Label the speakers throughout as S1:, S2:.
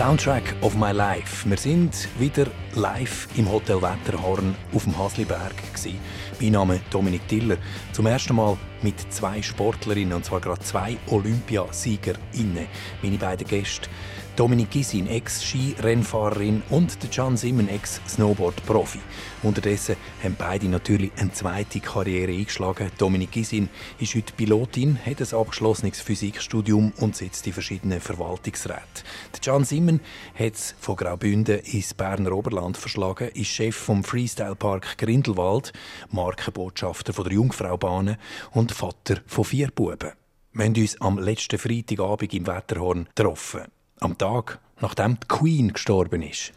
S1: Soundtrack of my life. Wir sind wieder live im Hotel Wetterhorn auf dem Hasliberg. Mein Name ist Dominik Tiller. Zum ersten Mal mit zwei Sportlerinnen, und zwar gerade zwei Olympiasiegerinnen. Meine beiden Gäste Dominik Gisin, Ex-Skirennfahrerin und Can Simmen, Ex-Snowboard-Profi. Unterdessen haben beide natürlich eine zweite Karriere eingeschlagen. Dominik Gisin ist heute Pilotin, hat ein abgeschlossenes Physikstudium und sitzt in verschiedenen Verwaltungsräten. Can Simmen hat es von Graubünden ins Berner Oberland verschlagen, ist Chef vom Freestyle Park Grindelwald, Markenbotschafter von der Jungfraubahn und Vater von vier Buben. Wir haben uns am letzten Freitagabend im Wetterhorn getroffen am Tag, nachdem die Queen gestorben ist.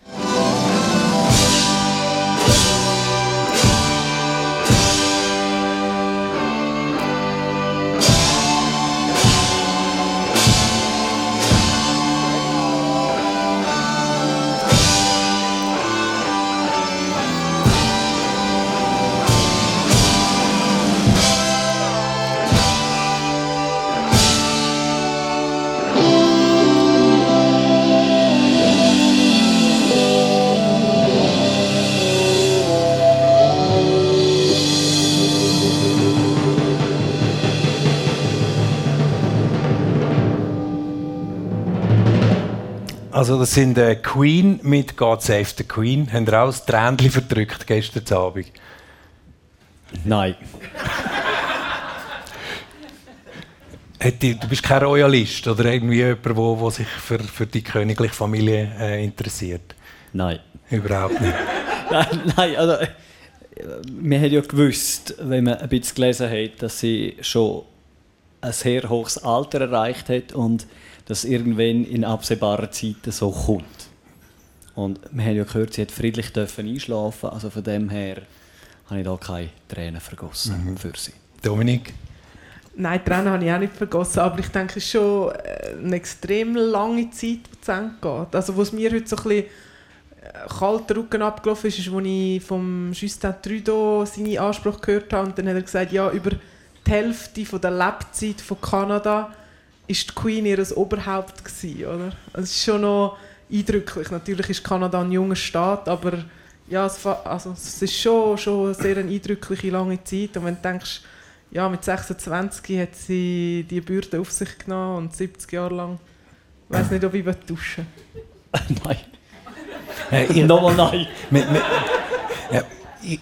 S1: Also das sind äh, Queen mit God Save the Queen. Haben ihr auch das Tränchen verdrückt gestern Abend?
S2: Nein.
S1: du bist kein Royalist oder irgendwie jemand, der sich für, für die königliche Familie äh, interessiert?
S2: Nein.
S1: Überhaupt nicht?
S2: nein, nein, also wir haben ja gewusst, wenn man ein bisschen gelesen hat, dass sie schon ein sehr hohes Alter erreicht hat und dass irgendwann in absehbarer Zeit so kommt. Und wir haben ja gehört, sie hat friedlich dürfen einschlafen, also von dem her habe ich da keine Tränen vergossen mhm. für sie.
S1: Dominik?
S3: Nein, Tränen habe ich auch nicht vergossen, aber ich denke, es ist schon äh, eine extrem lange Zeit, die zu Ende geht. Also was mir heute so ein bisschen äh, kalter Rücken abgelaufen ist, ist, als ich vom Justin Trudeau seinen Anspruch gehört habe und dann hat er gesagt, ja, über die Hälfte von der Lebzeit von Kanada ist die Queen ihr Oberhaupt gewesen, oder? Es ist schon noch eindrücklich. Natürlich ist Kanada ein junger Staat, aber ja, es, also, es ist schon, schon eine sehr eindrückliche lange Zeit. Und wenn du denkst, ja, mit 26 hat sie die Bürde auf sich genommen und 70 Jahre lang, ich weiß nicht, ob ich duschen
S2: Nein. Äh, Nochmal nein.
S1: mit, mit, ja,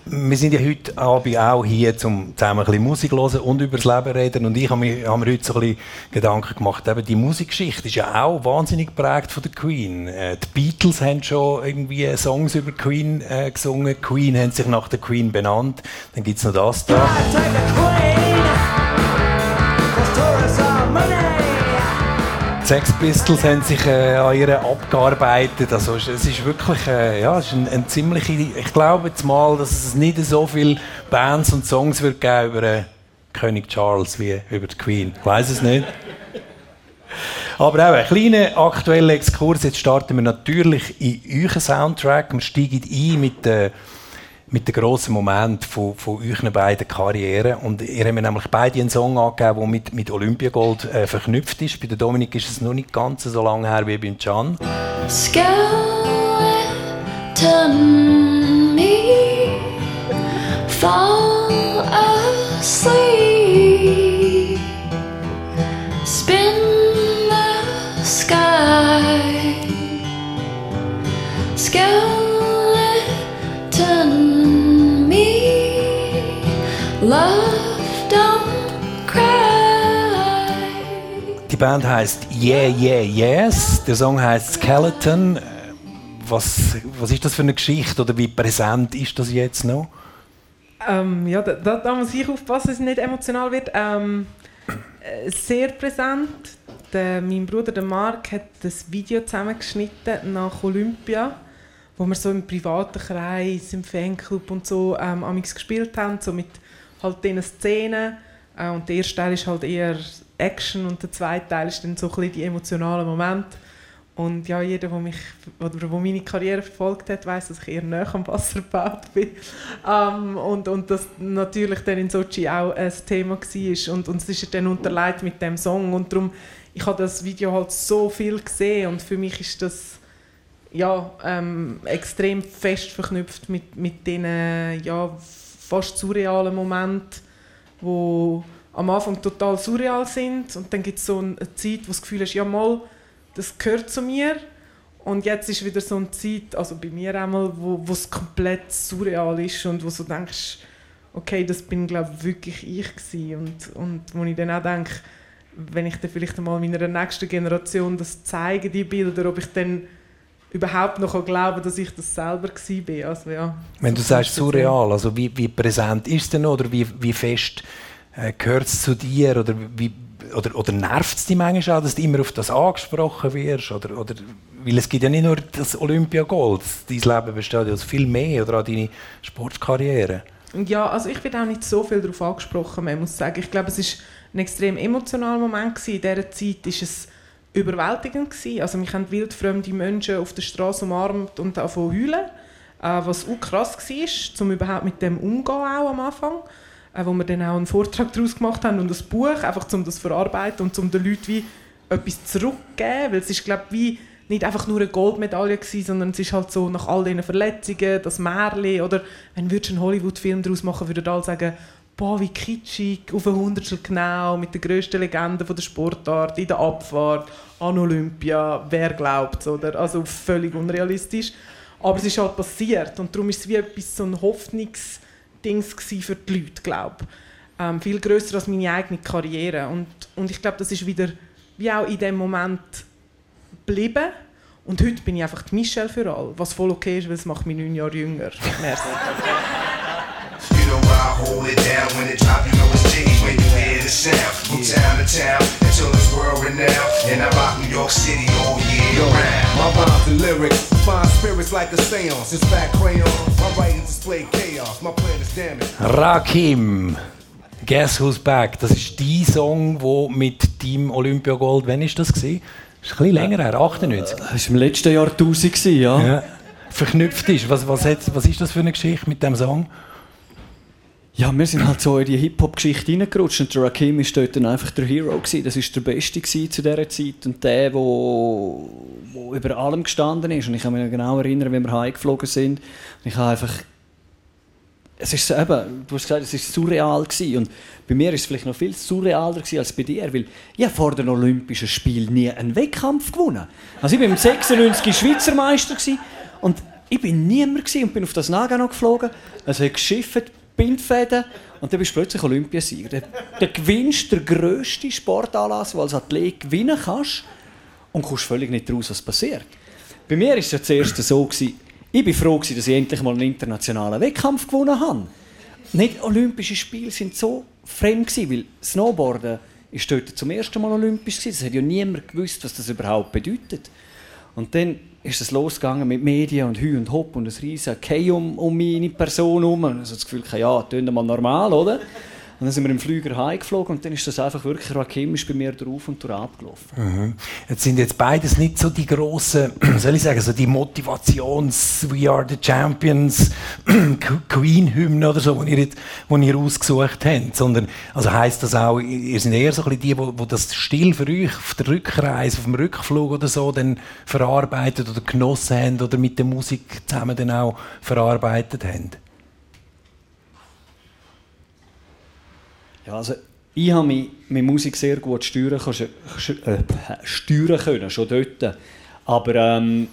S1: wir sind ja heute Abend auch hier, um zusammen ein bisschen Musik zu hören und über das Leben reden. Und ich habe mir, habe mir heute so ein bisschen Gedanken gemacht, eben die Musikgeschichte ist ja auch wahnsinnig geprägt von der Queen. Äh, die Beatles haben schon irgendwie Songs über Queen äh, gesungen. Queen haben sich nach der Queen benannt. Dann gibt es noch das da. Sex Pistols haben sich äh, an ihr abgearbeitet. Also es ist wirklich äh, ja, es ist ein, ein ziemliche. Ich glaube jetzt mal, dass es nicht so viele Bands und Songs wird geben über äh, König Charles wie über die Queen. Ich weiß es nicht. Aber auch ein kleiner aktueller Exkurs. Jetzt starten wir natürlich in euren Soundtrack. Wir steigen ein mit äh, mit dem grossen Moment von, von euren beiden Karrieren. Und ihr habt mir nämlich beide einen Song angegeben, der mit, mit Olympiagold äh, verknüpft ist. Bei der Dominik ist es noch nicht ganz so lange her wie beim Can. Skeleton me fall Band heißt Yeah Yeah Yes. Der Song heißt Skeleton. Was, was ist das für eine Geschichte oder wie präsent ist das jetzt noch?
S3: Ähm, ja, da, da, da, muss ich aufpassen, dass es nicht emotional wird. Ähm, äh, sehr präsent. Der, mein Bruder der Mark hat das Video zusammengeschnitten nach Olympia, wo wir so im privaten Kreis, im Fanclub und so ähm, gespielt haben, so mit halt diesen Szenen. Äh, und der erste Teil ist halt eher Action und der zweite Teil ist dann so ein bisschen die emotionalen Momente. Und ja, jeder, der mich oder wo meine Karriere verfolgt hat, weiß, dass ich eher näher am Wasser gebaut bin. Ähm, und, und das natürlich dann in Sochi auch ein Thema war. Und, und es ist dann unterlegt mit dem Song. Und darum, ich habe das Video halt so viel gesehen und für mich ist das ja, ähm, extrem fest verknüpft mit, mit diesen ja, fast surrealen Momenten, wo am Anfang total surreal sind und dann gibt es so eine Zeit, wo das Gefühl hast, ja mal, das gehört zu mir und jetzt ist wieder so eine Zeit, also bei mir einmal, wo es komplett surreal ist und wo du denkst, okay, das bin glaube wirklich ich gewesen. und und wo ich dann auch denke, wenn ich dann vielleicht einmal meiner nächsten Generation das zeige, die Bilder, ob ich dann überhaupt noch glauben dass ich das selber war. Also, ja,
S1: Wenn du sagst surreal, also wie, wie präsent ist es denn oder wie, wie fest äh, gehört es zu dir oder, oder, oder nervt es dich manchmal auch, dass du immer auf das angesprochen wirst? Oder, oder, weil es gibt ja nicht nur das Olympiagold, dein Leben besteht ja aus viel mehr oder an deine Sportkarriere.
S3: Ja, also ich bin auch nicht so viel darauf angesprochen, man muss sagen. Ich glaube, es ist ein extrem emotionaler Moment gewesen. In dieser Zeit ist es überwältigend gewesen. Also mich haben wildfremde Menschen auf der Straße umarmt und davon heulen, äh, was auch krass war, um überhaupt mit dem umzugehen auch am Anfang. Äh, wo wir dann auch einen Vortrag daraus gemacht haben und ein Buch, einfach um das zu verarbeiten und um den Leuten wie etwas zurückzugeben, weil es ist, glaube wie nicht einfach nur eine Goldmedaille gewesen, sondern es ist halt so, nach all diesen Verletzungen, das Märchen, oder wenn würdest einen Hollywood-Film daraus machen, würden alle sagen, boah, wie kitschig, auf ein Hundertstel genau, mit der grössten Legende der Sportart, in der Abfahrt, an Olympia, wer glaubt oder? Also völlig unrealistisch. Aber es ist halt passiert und darum ist es wie etwas, so ein Hoffnungsding für die Leute, glaube ähm, Viel grösser als meine eigene Karriere. Und, und ich glaube, das ist wieder, wie auch in dem Moment geblieben. Und heute bin ich einfach die Michelle für alle, was voll okay ist, weil es macht mich neun Jahre jünger. Merci. Sound. From town to town until it's world renowned. And I rock New York City all year round. My rhymes and lyrics find spirits like a seance. It's fat crayon. My writings display chaos. My plan is damaged. Rakim. Guess Who's Back. Das ist die Song, wo mit Team Olympia Gold, wann ist das gewesen? Das ist ein bisschen länger her, 98.
S2: Das war im letzten Jahr 1000, ja. ja.
S1: Verknüpft ist. Was, was, hat, was ist das für eine Geschichte mit dem Song?
S2: Ja, wir sind halt so in die Hip-Hop-Geschichte reingerutscht und der Rakim war dort dann einfach der Hero. Gewesen. Das war der Beste zu dieser Zeit und der, der über allem gestanden ist. Und ich kann mich genau erinnern, wie wir heimgeflogen sind. Und ich habe einfach... Es ist eben, du hast gesagt, es war surreal. Gewesen. Und bei mir war es vielleicht noch viel surrealer gewesen als bei dir, weil ich vor den Olympischen Spielen nie einen Wettkampf gewonnen Also ich war im 96 Schweizer Meister und ich bin niemand gewesen und bin auf das Nagano geflogen. Es hat geschifft Bindfäden und dann bist du plötzlich Olympiasieger. Dann, gewinnst du den grössten Sportanlass, den du als Athlet gewinnen kannst und kommst völlig nicht raus, was passiert. Bei mir war es ja zuerst so, gewesen, ich war froh, dass ich endlich mal einen internationalen Wettkampf gewonnen habe. Nicht Olympische Spiele sind so fremd gewesen, weil Snowboarden ist dort zum ersten Mal olympisch gewesen. Das hat ja niemand gewusst, was das überhaupt bedeutet. Und dann ist es losgegangen mit Medien und Hü und Hopp und ein riesen Kei um, um meine Person herum. Also das Gefühl, ja, das mal normal, oder? Und dann sind wir im Flüger heimgeflogen und dann ist das einfach wirklich rakimisch bei mir drauf und durch abgelaufen.
S1: Mhm. Jetzt sind jetzt beides nicht so die grossen, soll ich sagen, so die Motivations We are the Champions Queen-Hymnen oder so, die ihr, jetzt, die ihr ausgesucht habt, sondern, also heisst das auch, ihr seid eher so ein bisschen die, wo das still für euch auf der Rückreise, auf dem Rückflug oder so dann verarbeitet oder genossen haben oder mit der Musik zusammen dann auch verarbeitet haben?
S2: Ja, also ich habe mich mit Musik sehr gut steuern, äh, steuern können, schon dort. Aber ähm,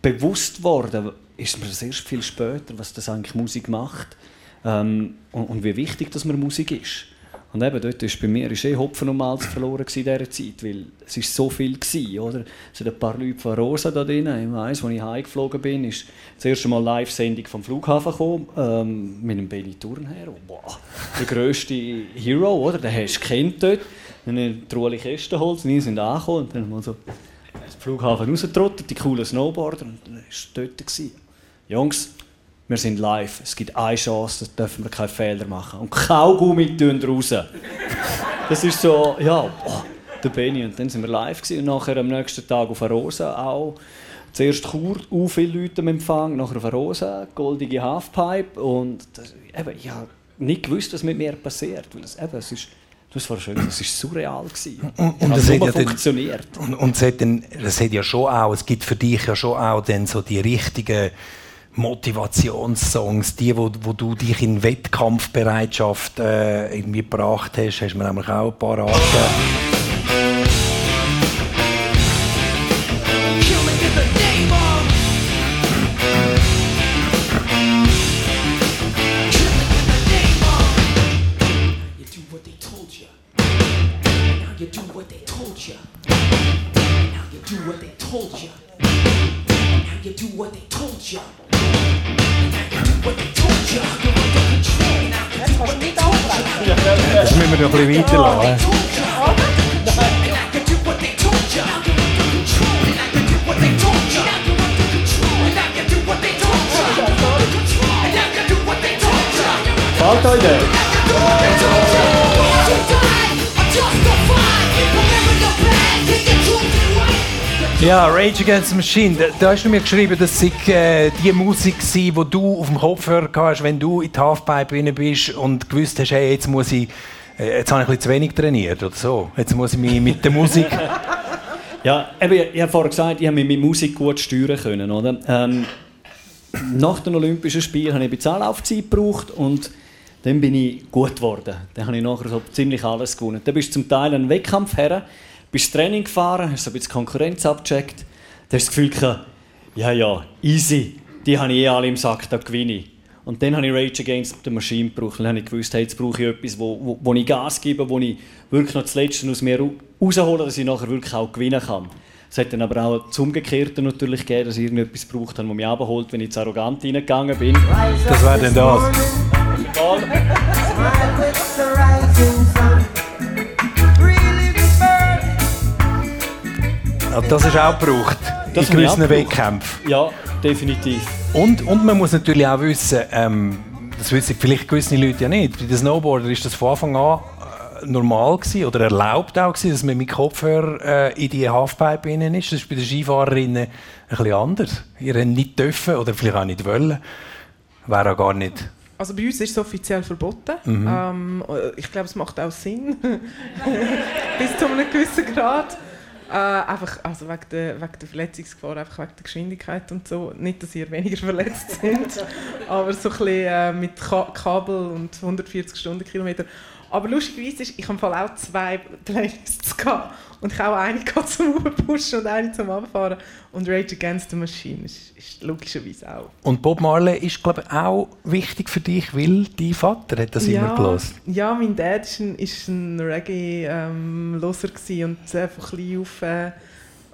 S2: bewusst worden ist mir erst viel später, was das eigentlich Musik macht ähm, und, und, wie wichtig dass mir Musik ist. Und eben dort ist bei mir ist eh Hopfen und Malz verloren in dieser Zeit, weil es ist so viel gewesen, oder? Es sind ein paar Leute von Rosa da drin. Ich weiss, als ich heimgeflogen bin, ist das erste Mal Live-Sendung vom Flughafen gekommen, ähm, mit einem Benny Turnherr. Wow, der grösste Hero, oder? Den hast du kennt dort. Dann die Ruhe Kästenholz, wir sind angekommen und dann mal so den Flughafen rausgetrottet, die coolen Snowboarder und dann war dort. Gewesen. Jungs, wir sind live, es gibt eine Chance, da dürfen wir keinen Fehler machen. Und Kaugummi tun raus. Das ist so, ja, oh, der Benny. Und dann sind wir live gewesen. und nachher am nächsten Tag auf Rosa auch. Zuerst Chur, auch viele Leute am Empfang, nachher auf Rosa, goldige Halfpipe und das, eben, ich habe nicht gewusst, was mit mir passiert, weil es, eben, es ist Das war schön, das war surreal.
S1: Und, und das hat ja funktioniert. Dann, und, und das, hat dann, das hat ja schon auch, es gibt für dich ja schon auch dann so die richtigen Motivationssongs, die, wo, wo du dich in Wettkampfbereitschaft äh, irgendwie gebracht hast, hast du mir nämlich auch ein paar angegeben. Rage Against the Machine. Da, da hast du mir geschrieben, dass es äh, die Musik war, die du auf dem Kopfhörer hast, wenn du in die Halfpipe bist und gewusst hast, hey, jetzt muss ich äh, jetzt habe ich ein bisschen zu wenig trainiert oder so. Jetzt muss ich mich mit der Musik...
S2: ja, eben, ich habe vorhin gesagt, ich habe mich mit Musik gut steuern können. Oder? Ähm, nach den Olympischen Spielen habe ich ein bisschen Anlaufzeit gebraucht und dann bin ich gut geworden. Dann habe ich nachher so ziemlich alles gewonnen. Dann bist du zum Teil einen Wettkampf her, bist Training gefahren, hast so ein bisschen Konkurrenz abgecheckt. Dann hast du das Gefühl gehabt, ja, ja, easy, die habe ich eh alle im Sack, da gewinne ich. Und dann habe ich Rage Against the Machine gebraucht. Dann habe ich gewusst, hey, jetzt brauche ich etwas, wo, wo, wo ich Gas gebe, wo ich wirklich noch das Letzte aus mir raushole, dass ich nachher wirklich auch gewinnen kann. Es hat dann aber auch das Umgekehrte natürlich gegeben, dass ich irgendetwas braucht habe, das mich abholt, wenn ich zu arrogant reingegangen bin.
S1: Das wäre denn das? das ist auch gebraucht das in gewissen Wettkämpfen.
S2: Ja, definitiv.
S1: Und, und man muss natürlich auch wissen, ähm, das wissen vielleicht gewisse Leute ja nicht, bei den Snowboarder ist das von Anfang an äh, normal gewesen, oder erlaubt auch gewesen, dass man mit Kopfhörer äh, in die Halfpipe innen ist. Das ist bei den Skifahrerinnen ein bisschen anders. Ihr nicht dürfen oder vielleicht auch nicht wollen. Wäre auch gar nicht
S3: also bei uns ist es offiziell verboten. Mhm. Ähm, ich glaube, es macht auch Sinn. Bis zu einem gewissen Grad. Äh, einfach also wegen, der, wegen der Verletzungsgefahr, einfach wegen der Geschwindigkeit und so. Nicht, dass ihr weniger verletzt sind, aber so ein bisschen äh, mit Ka Kabel und 140 Stundenkilometer. Aber lustigerweise ist, ich habe auch zwei Playlists gehabt und ich habe auch eine zum Pushen und eine zum Abfahren. Und Rage Against the Machine ist, ist logischerweise auch.
S1: Und Bob Marley ist, glaube ich, auch wichtig für dich, weil dein Vater hat das ja, immer gelesen.
S3: Ja, mein Dad ist ein, ist ein Reggae-Loser ähm, und einfach ein auf... Äh,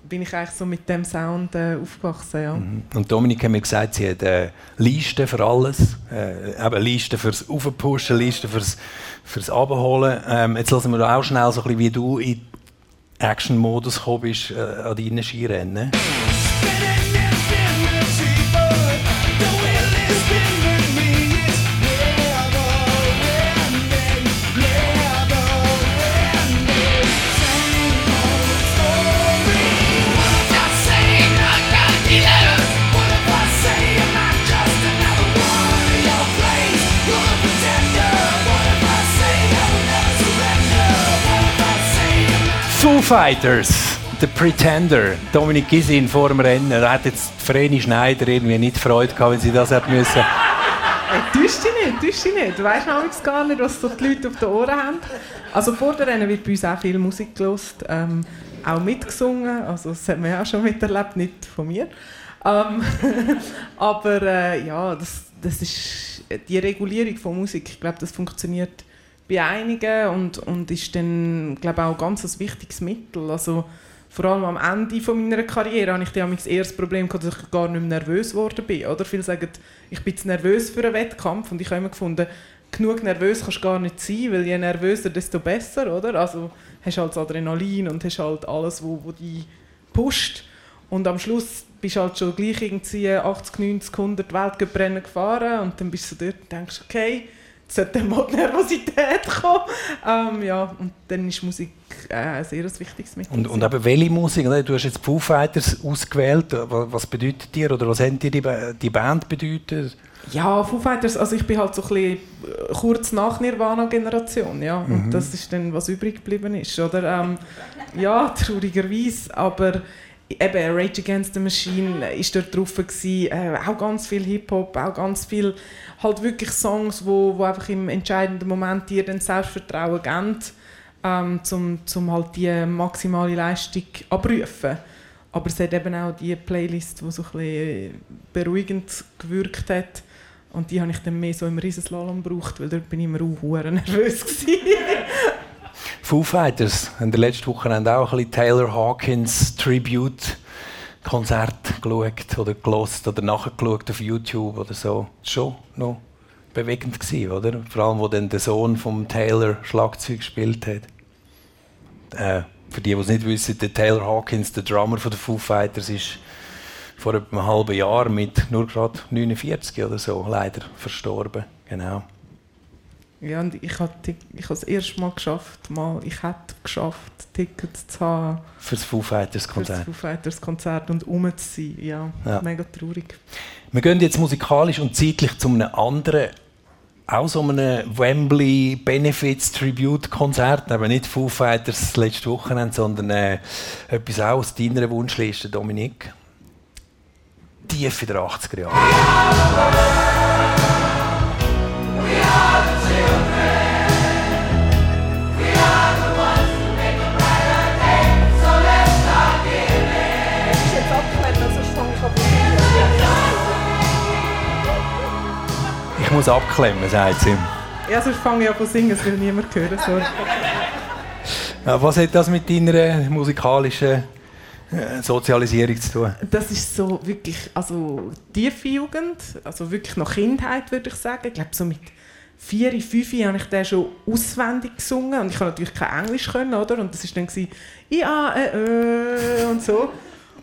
S3: bin ich eigentlich so mit dem Sound äh, aufgewachsen. Ja. Mhm.
S1: Und Dominik hat mir gesagt, sie hat eine Liste für alles. Äh, eben Liste fürs Aufpushen, Liste fürs, fürs Abholen. Ähm, jetzt lassen wir auch schnell so ein bisschen, wie du in Action-Modus gekommen bist äh, an deinen Skirennen. Fighters, The Pretender, Dominik Gisin vor dem Rennen. Da hat jetzt Vreni Schneider irgendwie nicht Freude gehabt, wenn sie das hat müssen.
S3: Täusch dich nicht, täusch dich nicht. Du weißt nämlich gar nicht, was so die Leute auf den Ohren haben. Also vor dem Rennen wird bei uns auch viel Musik gelost, ähm, auch mitgesungen. Also das hat man ja auch schon miterlebt, nicht von mir. Ähm, aber äh, ja, das, das ist die Regulierung von Musik. Ich glaube, das funktioniert bei einigen und, und ist dann, glaube auch ganz ein wichtiges Mittel. Also, vor allem am Ende von meiner Karriere hatte ich dann das erste Problem, dass ich gar nicht mehr nervös geworden bin. Oder? Viele sagen, ich bin zu nervös für einen Wettkampf und ich habe immer gefunden, genug nervös kannst du gar nicht sein, weil je nervöser, desto besser, oder? Also hast halt Adrenalin und hast halt alles, wo, wo dich pusht. Und am Schluss bist du halt schon gleich irgendwie 80, 90, 100 Weltcuprennen gefahren und dann bist du dort und denkst, okay, sollte mal die Nervosität kommen. Ähm, ja, und dann ist Musik äh, ein sehr wichtiges Mittel.
S1: Und, und eben welche Musik? Du hast jetzt Foo Fighters ausgewählt. Was bedeutet dir oder was hat dir die, die Band bedeutet?
S3: Ja, Foo Fighters, also ich bin halt so ein bisschen äh, kurz nach Nirvana-Generation, ja. Und mhm. das ist dann, was übrig geblieben ist, oder? Ähm, ja, traurigerweise, aber eben Rage Against the Machine ist dort drauf gewesen, äh, auch ganz viel Hip-Hop, auch ganz viel halt wirklich Songs, wo, wo einfach im entscheidenden Moment dir dann Selbstvertrauen geben, ähm, zum, zum halt die maximale Leistung abrufen. Aber es hat eben auch die Playlist, die so ein beruhigend gewirkt hat. Und die habe ich dann mehr so im Riesenslalom gebraucht, weil dort bin ich immer auch nervös
S1: Foo Fighters haben der letzten Woche auch ein bisschen Taylor Hawkins Tribute Konzert geschaut oder gelost oder nachgeschaut auf YouTube oder so. Schon noch bewegend gewesen, oder? Vor allem, wo dann der Sohn von Taylor Schlagzeug gespielt hat. Äh, für die, die es nicht wissen, der Taylor Hawkins, der Drummer von den Foo Fighters, ist vor einem halben Jahr mit nur gerade 49 oder so leider verstorben. Genau.
S3: Ja, und ich habe ich das erste Mal geschafft, mal, ich hätte geschafft, Tickets zu haben.
S1: Für das Foo Fighters Konzert.
S3: Für das Foo Fighters Konzert und um zu sein. Ja, ja, mega traurig.
S1: Wir gehen jetzt musikalisch und zeitlich zu einem anderen, auch so einem Wembley Benefits Tribute Konzert. Aber nicht Foo Fighters letzte Wochenende, sondern äh, etwas auch aus deiner Wunschliste, Dominik. Tief in der 80er Jahre. Muss abklemmen, sagt sie.
S3: Ja, sonst fange ich an zu singen, das will niemand hören. Sorry.
S1: Ja, was hat das mit deiner musikalischen äh, Sozialisierung zu tun?
S3: Das ist so wirklich, also tiefe Jugend, also wirklich noch Kindheit, würde ich sagen. Ich glaube, so mit vier, fünf habe ich den schon auswendig gesungen und ich konnte natürlich kein Englisch können, oder? Und das war dann ja, äh, äh, und so.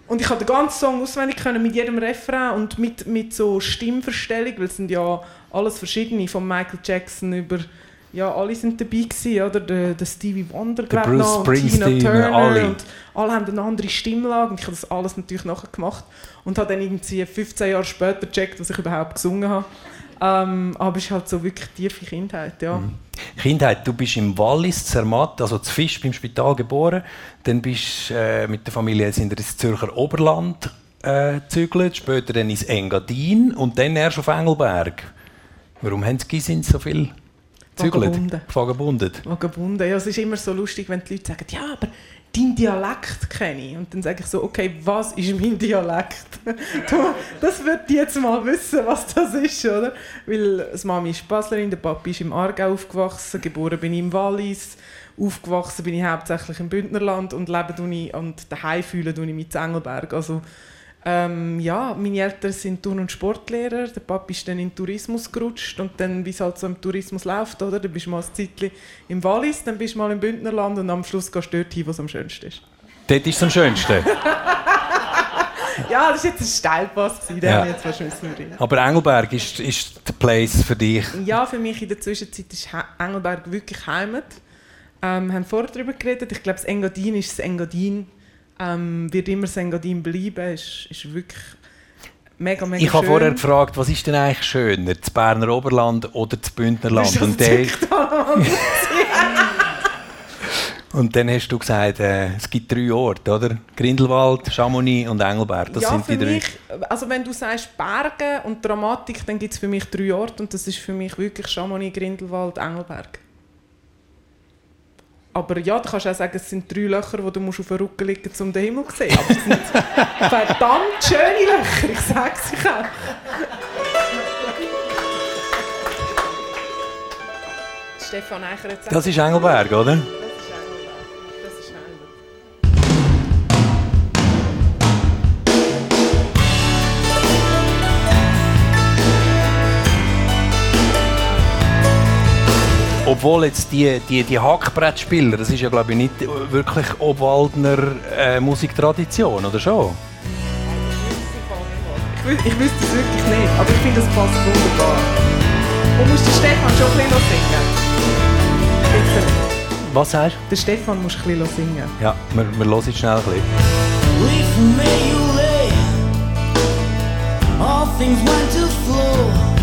S3: Und ich konnte den ganzen Song auswendig können mit jedem Refrain und mit, mit so Stimmverstellung, weil es sind ja alles verschiedene, von Michael Jackson über ja, alle sind dabei gewesen, oder? Der, der Stevie Wonder,
S1: ich, und Tina Turner alle.
S3: und alle haben eine andere Stimmlage und ich habe das alles natürlich nachher gemacht und habe dann irgendwie 15 Jahre später gecheckt, was ich überhaupt gesungen habe. Ähm, aber es ist halt so wirklich tiefe Kindheit, ja. Mhm.
S1: Kindheit, du bist im Wallis, Zermatt, also zu Fisch beim Spital geboren, dann bist äh, mit der Familie jetzt in das Zürcher Oberland äh, gezügelt, später dann ins Engadin und dann erst auf Engelberg. Warum haben die Gisins so viel gezügelt?
S3: Vagabundet. Vagabundet. Ja, es ist immer so lustig, wenn die Leute sagen, ja, aber deinen Dialekt kenne ich. Und dann sage ich so, okay, was ist mein Dialekt? das wird die jetzt mal wissen, was das ist, oder? Weil das Mami ist Baslerin, der Papi ist im Aargau aufgewachsen, geboren bin ich im Wallis, aufgewachsen bin ich hauptsächlich im Bündnerland und lebe und daheim fühle ich mich in Engelberg. Also ähm, ja, meine Eltern sind Turn- und Sportlehrer. Der Papa ist dann in den Tourismus gerutscht und dann, wie es halt so im Tourismus läuft, oder? Dann bist du mal ein Zeitchen im Wallis, dann bist du mal im Bündnerland und am Schluss gehst du dort hin, wo es am schönsten ist.
S1: Dort ist es am schönsten?
S3: ja, das war jetzt ein Steilpass, den ja. jetzt fast
S1: Aber Engelberg ist, ist der Place für dich?
S3: Ja, für mich in der Zwischenzeit ist Engelberg wirklich Heimat. Ähm, wir haben vorher darüber geredet. Ich glaube, das Engadin ist das Engadin ähm, wird immer Sengadin bleiben. Ist, ist wirklich mega, mega
S1: Ich habe vorher gefragt, was ist denn eigentlich schöner, das Berner Oberland oder das Bündnerland? Und, der, und dann hast du gesagt, äh, es gibt drei Orte, oder? Grindelwald, Chamonix und Engelberg. Das
S3: ja,
S1: sind die drei.
S3: Mich, also wenn du sagst Berge und Dramatik, dann gibt es für mich drei Orte und das ist für mich wirklich Chamonix, Grindelwald, Engelberg. Aber ja, du kannst auch sagen, es sind drei Löcher, wo du musst auf den Rücken liegen musst, um den Himmel zu sehen. Aber es sind verdammt schöne Löcher, ich sage es euch auch. Stefan Eicher
S1: Das ist Engelberg, oder? Obwohl jetzt die, die, die Hackbrettspieler, das ist ja glaube ich nicht wirklich Obwaldner äh, Musiktradition, oder schon?
S3: Ich, ich wüsste es wirklich nicht, aber ich finde, es passt wunderbar. Und musst den Stefan schon ein bisschen singen. Bitte.
S1: Was sagst
S3: Den Stefan musst du ein bisschen singen.
S1: du? Ja, wir, wir hören jetzt schnell ein bisschen.
S4: With me you lay, all things went to flow.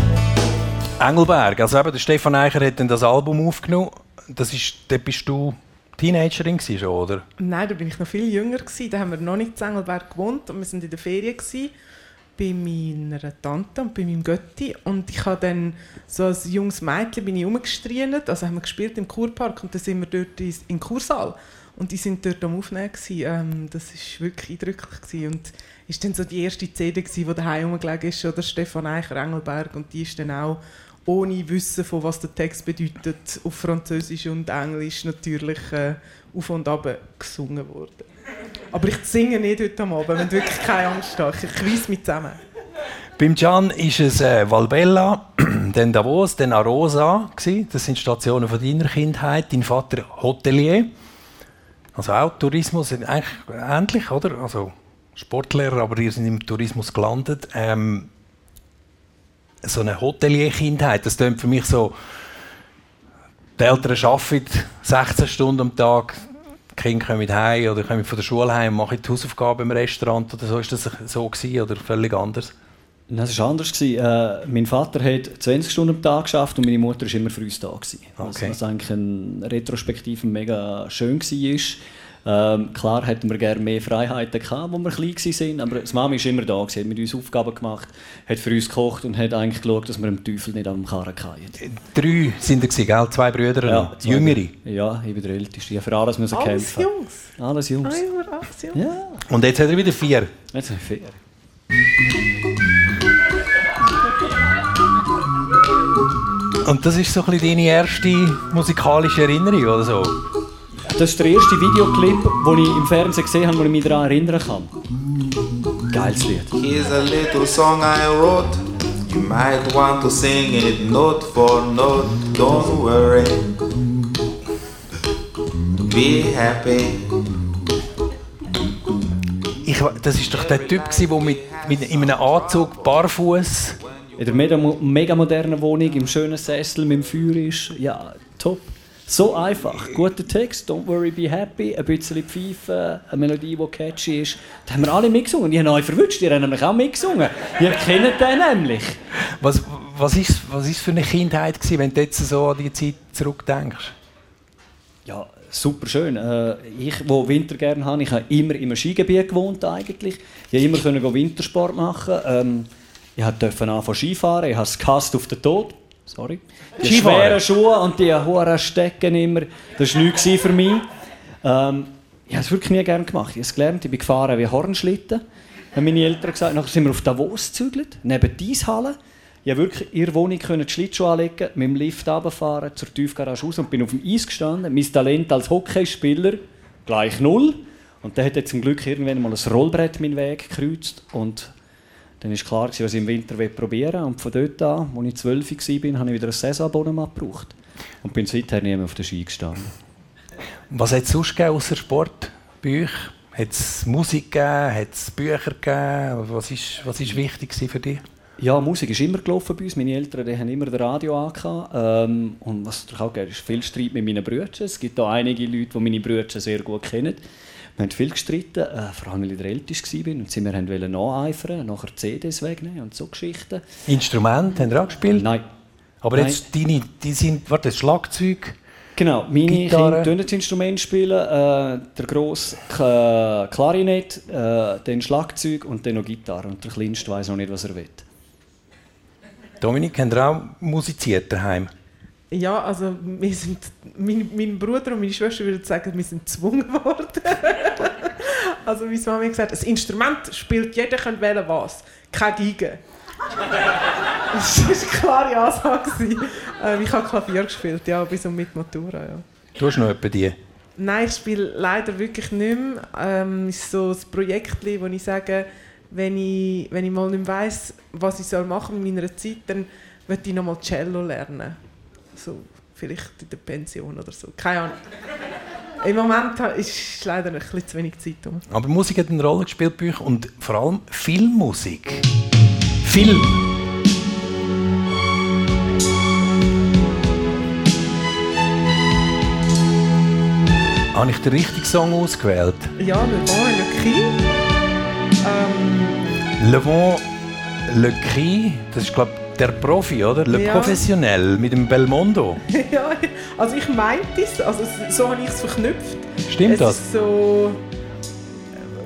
S1: Engelberg, also eben, der Stefan Eicher hat dann das Album aufgenommen. Das ist, bist du Teenagerin schon, oder?
S3: Nein, da bin ich noch viel jünger. Gewesen. Da haben wir noch nicht in Engelberg gewohnt und wir sind in der Ferien gewesen, bei meiner Tante und bei meinem Götti. Und ich habe dann so als junges Mädchen bin ich rumgestrienet, also haben wir gespielt im Kurpark und dann sind wir dort in den Kursaal. Und die sind dort am Aufnehmen. Gewesen. Ähm, das war wirklich eindrücklich. Gewesen. Und ist dann so die erste CD, gewesen, die daheim rumgelegen ist, oder Stefan Eicher, Engelberg. Und die ist dann auch ohne Wissen, von was der Text bedeutet, auf Französisch und Englisch natürlich äh, auf und ab gesungen worden. Aber ich singe nicht heute Abend, wenn du wirklich keine Angst hast. Ich reiss mich zusammen.
S1: Beim Gian ist es äh, Valbella, dann Davos, dann Arosa. Gewesen. Das sind Stationen von deiner Kindheit. Dein Vater Hotelier. Also auch Tourismus, eigentlich ähnlich, oder? Also Sportlehrer, aber ihr seid im Tourismus gelandet. Ähm, so eine Hotelier-Kindheit, das klingt für mich so, die Eltern arbeiten 16 Stunden am Tag, die Kinder kommen heim oder kommen von der Schule heim, machen die Hausaufgaben im Restaurant oder so. Ist das so gewesen oder völlig anders?
S2: Das war anders. Gewesen. Äh, mein Vater hat 20 Stunden am Tag geschafft und meine Mutter war immer früh da. Gewesen.
S1: Okay.
S2: Also, was eigentlich ein retrospektiv mega schön war. Ähm, klar hatten wir gerne mehr Freiheiten gehabt, als wir klein waren, aber die Mama war immer da, gewesen, hat mit uns Aufgaben gemacht, hat für uns gekocht und hat eigentlich geschaut, dass wir dem Teufel nicht am Karren fallen.
S1: Drei sind es, gell? Zwei Brüder, noch.
S2: zwei-
S1: jüngere.
S2: Ja, ich bin der Älteste. Ich habe für alles müssen
S3: Alles
S2: kämpfen.
S3: Jungs.
S2: Alles Jungs.
S3: Ah, alles Jungs.
S2: Ja,
S1: Und jetzt hat er wieder vier.
S2: jetzt sind wir fair.
S1: Und das ist so ein bisschen deine erste musikalische Erinnerung, oder so?
S2: Das ist der erste Videoclip, den ich im Fernsehen gesehen habe, wo ich mich daran erinnern kann. Geiles Lied.
S5: Here's a little song I wrote. You might want to sing it note for note. Don't worry. Be happy.
S1: Ich, das ist doch der Typ, der mit, mit, in einem Anzug barfuß.
S2: In der mega, mega modernen Wohnung, im schönen Sessel mit dem Feuer ist. Ja, top. So einfach. Guter Text, don't worry, be happy, ein bisschen Pfeifen, eine Melodie, die catchy ist. Da haben wir alle mitgesungen. Die haben euch verwünscht, die haben nämlich auch mitgesungen. Ihr kennt den nämlich.
S1: Was, was, ist, was ist für eine Kindheit, gewesen, wenn du jetzt so an die Zeit zurückdenkst?
S2: Ja, super schön. Äh, ich, wo Winter gerne habe, ich habe immer im Skigebiet gewohnt eigentlich. Ich konnte immer können Wintersport machen. Ähm, ich durfte anfangen Skifahren. Ich habe es gehasst auf den Tod. Sorry. Die schweren Schuhe und die hohen Stecken immer. Das war nichts für mich. Ähm, ich habe es wirklich nie gerne gemacht. Ich habe es gelernt. Ich bin gefahren wie Hornschlitten. Haben meine Eltern gesagt. Nachher sind wir auf Davos gezügelt, neben die Eishalle. Ich konnte wirklich in ihrer Wohnung die Schlittschuhe anlegen, mit dem Lift runterfahren, zur Tiefgarage raus und bin auf dem Eis gestanden. Mein Talent als Hockeyspieler gleich null. Und dann hat zum Glück irgendwann mal ein Rollbrett meinen Weg gekreuzt. Und dann war klar, gewesen, was ich im Winter probieren will. Und von dort an, als ich 12 war, habe ich wieder ein Saisonabonnement gebraucht. Und bin seither nie mehr auf den Ski gestanden.
S1: Was hat es sonst gegeben außer Sport bei euch? Hat es Musik gegeben? Hat es Bücher gegeben? Was ist, was ist wichtig für dich?
S2: Ja, Musik ist immer gelaufen bei uns. Meine Eltern die haben immer das Radio angehabt. Ähm, und was natürlich auch geil ist, viel Streit mit meinen Brüdern. Es gibt auch einige Leute, die meine Brüder sehr gut kennen. Wir haben viel gestritten, äh, vor allem weil ich der Älteste war und sie mir wollten nacheifern, nachher CDs wegnehmen und so Geschichten.
S1: Instrument, haben ihr auch gespielt?
S2: Nein.
S1: Aber jetzt deine, die sind, warte, das Schlagzeug.
S2: Genau, meine
S1: Gitarre.
S2: Kinder das Instrument spielen. Äh, der grosse K Klarinett, äh, dann Schlagzeug und dann noch Gitarre. Und der Kleinste weiß noch nicht, was er will.
S1: Dominik, habt ihr auch musiziert daheim?
S3: Ja, also wir sind, mein, mein Bruder und meine Schwester würden sagen, wir sind gezwungen worden. also meine Mama hat gesagt, das Instrument spielt jeder, kann wählen was. Keine Geige. das war eine klare Ansage. Ähm, ich habe Klavier gespielt, ja, bis und mit Matura, ja.
S1: Du hast noch etwa die.
S3: Nein, ich spiele leider wirklich nicht mehr. Ähm, es ist so ein Projekt, wo ich sage, wenn ich, wenn ich mal nicht weiss, was ich soll machen mit meiner Zeit, dann möchte ich noch mal Cello lernen so vielleicht in der Pension oder so. Keine Ahnung. Im Moment ist leider ein bisschen zu wenig Zeit. Um.
S1: Aber Musik hat eine Rolle gespielt bei euch und vor allem Filmmusik. Film. Habe ich den richtigen Song ausgewählt?
S3: Ja, Le Bon et Le Cri. Ähm
S1: Le Bon, Le Cri, das ist glaube der Profi, oder? Le
S3: Ja.
S1: Professionnel mit dem Belmondo.
S3: ja, also ich meinte es, also so habe ich es verknüpft.
S1: Stimmt
S3: es
S1: das?
S3: ist so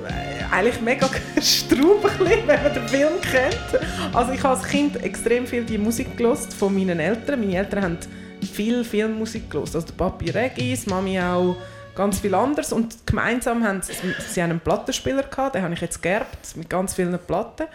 S3: äh, eigentlich mega straub, ein bisschen, wenn man den Film kennt. Also ich habe als Kind extrem viel die Musik gelost von meinen Eltern. Meine Eltern haben viel Filmmusik gelost. Also der Papi Regis, Mami auch ganz viel anderes und gemeinsam haben sie, sie haben einen Plattenspieler gehabt, den habe ich jetzt geerbt mit ganz vielen Platten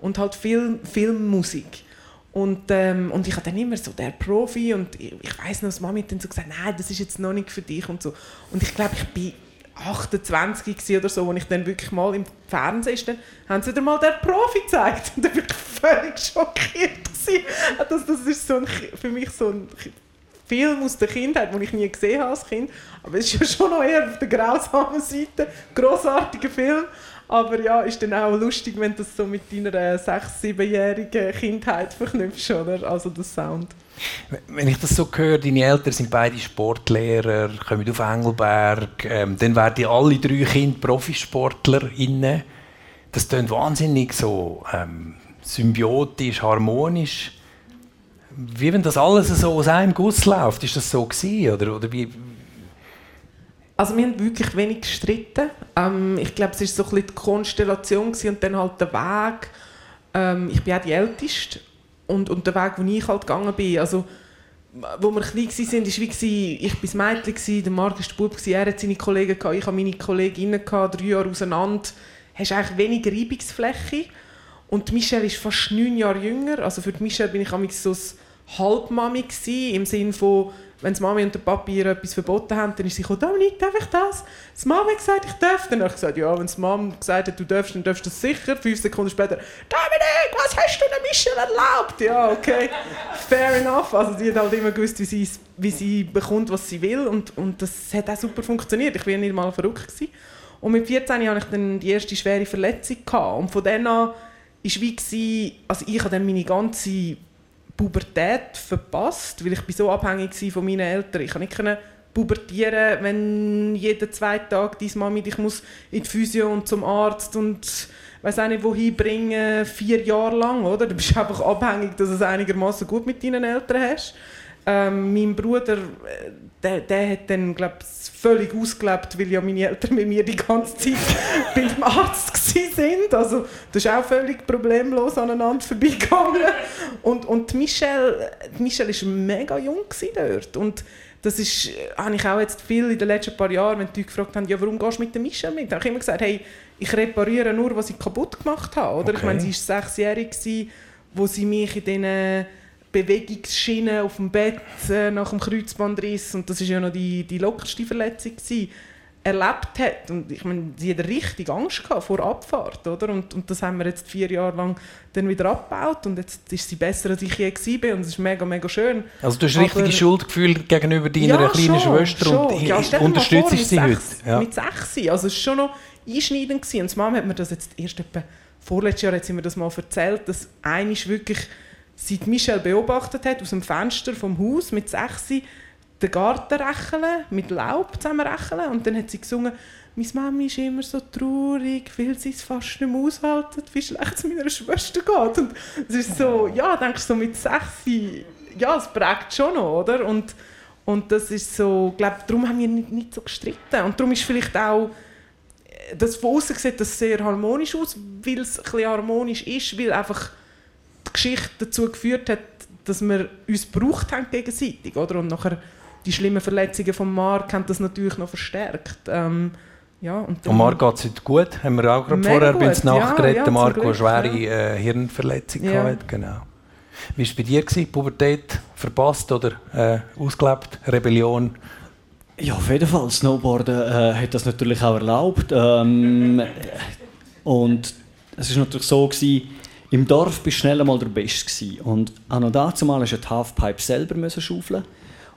S3: und halt viel Filmmusik. Und, ähm, und ich hatte dann immer so der Profi und ich, ich weiß noch, dass Mami hat dann so gesagt, nein, das ist jetzt noch nicht für dich und so. Und ich glaube, ich bin 28 gewesen oder so, als ich dann wirklich mal im Fernsehen dann haben sie wieder mal der Profi gezeigt und dann bin ich völlig schockiert. Das, das ist so ein, für mich so ein Film aus der Kindheit, den ich nie gesehen habe als Kind. Aber es ist ja schon noch eher auf der grausamen Seite. Grossartiger Film. Aber ja, ist dann auch lustig, wenn du das so mit deiner 6-, 7-jährigen Kindheit verknüpfst, oder? Also der Sound.
S1: Wenn ich das so höre, deine Eltern sind beide Sportlehrer, kommen auf Engelberg, ähm, dann werden alle drei Kinder ProfisportlerInnen. Das klingt wahnsinnig so ähm, symbiotisch, harmonisch. Wie wenn das alles so aus einem Guss läuft, ist das so gewesen? Oder, oder wie,
S3: Also wir haben wirklich wenig gestritten. Ähm, ich glaube, es war so die Konstellation und dann halt der Weg. Ähm, ich bin auch die Älteste und, und der Weg, den ich halt gegangen bin. Also, wo wir klein waren, war wie ich war das Mädchen, der Marc war der Bub, er hat seine Kollegen, ich hatte meine Kolleginnen, drei Jahre auseinander. Hast eigentlich weniger Reibungsfläche. Und Michelle ist fast neun Jahre jünger. Also für Michelle bin ich so ein Halbmami gewesen, im Sinne von, wenn die Mami und der Papi ihr etwas verboten haben, dann ist sie gekommen, Dominik, darf ich das? Die Mama hat gesagt, ich darf. Dann habe ich gesagt, ja, wenn die Mama gesagt hat, du darfst, dann darfst du das sicher. Fünf Sekunden später, Dominik, was hast du der Michelle erlaubt? Ja, okay, fair enough. Also sie hat halt immer gewusst, wie sie, wie sie bekommt, was sie will und, und das hat auch super funktioniert. Ich war nicht mal verrückt. Gewesen. Und mit 14 hatte ich dann die erste schwere Verletzung. Gehabt. Und von dann an war wie, also ich habe dann meine ganze Pubertät verpasst, weil ich bin so abhängig war von meinen Eltern. Ich konnte nicht pubertieren, wenn jeden zweiten Tag deine Mami dich muss in die Physio und zum Arzt und weiß auch nicht wohin bringen, vier Jahre lang, oder? Du bist einfach abhängig, dass du es einigermaßen gut mit deinen Eltern hast. Ähm, mein Bruder, äh, der, der hat dann, glaube ich, völlig ausgelebt, weil ja meine Eltern mit mir die ganze Zeit beim Arzt gsi sind. Also das ist auch völlig problemlos aneinander vorbeigegangen. Und, und die Michelle, Michelle ist mega jung dort. Und das ist, habe ich auch jetzt viel in den letzten paar Jahren, wenn die Leute gefragt haben, ja, warum gehst du mit der Michelle mit? Dann habe ich immer gesagt, hey, ich repariere nur, was ich kaputt gemacht habe. Oder? Ich
S1: Okay.
S3: meine, sie war sechsjährig, wo sie mich in diesen Bewegungsschienen auf dem Bett äh, nach dem Kreuzbandriss, und das ist ja noch die, die lockerste Verletzung, gewesen, erlebt hat. Und ich meine, sie hatte richtig Angst gehabt vor Abfahrt, oder? Und, und das haben wir jetzt vier Jahre lang dann wieder abgebaut und jetzt ist sie besser, als ich je bin und es ist mega, mega schön.
S1: also du hast
S3: Aber-
S1: richtige Schuldgefühl gegenüber deiner kleinen
S3: schon,
S1: Schwester und
S3: schon. Ja, dir mal
S1: unterstützt
S3: vor,
S1: sie
S3: mit
S1: heute?
S3: sechs-
S1: Ja.
S3: Mit sechs. Also es war schon noch einschneidend. Gewesen. Und die Mama hat mir das jetzt erst etwa vorletztes Jahr hat sie mir das mal erzählt, dass einisch wirklich seit Michelle beobachtet hat, aus dem Fenster vom Haus mit sechs den Garten rächeln, mit Laub zusammen rächeln. Und dann hat sie gesungen, meine Mami ist immer so traurig, weil sie es fast nicht mehr aushalten, wie schlecht es meiner Schwester geht. Und es ist so, ja, denkst du, so mit sechs, ja, es prägt schon noch, oder? Und, und das ist so, ich glaube, darum haben wir nicht, nicht so gestritten. Und darum ist vielleicht auch, äh, das von außen sieht das sehr harmonisch aus, weil es ein bisschen harmonisch ist, weil einfach die Geschichte dazu geführt hat, dass wir uns gebraucht haben gegenseitig, oder? Und nachher die schlimmen Verletzungen von Mark haben das natürlich noch verstärkt. Ähm, ja, und
S1: Und Marc geht es heute gut, haben wir auch gerade vorher bei
S3: gut,
S1: uns nachgeredet,
S3: ja, ja,
S1: der Marc,
S3: zum
S1: der
S3: Glück,
S1: eine schwere äh, Hirnverletzung
S3: Ja.
S1: hatte. Genau. Wie war es bei dir? Gewesen? Pubertät verpasst oder äh, ausgelebt? Rebellion?
S2: Ja, auf jeden Fall. Snowboarden äh, hat das natürlich auch erlaubt. Ähm, und es war natürlich so, gewesen, im Dorf bist du schnell einmal der Beste. Gewesen. Und auch noch dazu mal musste die Halfpipe selber schaufeln.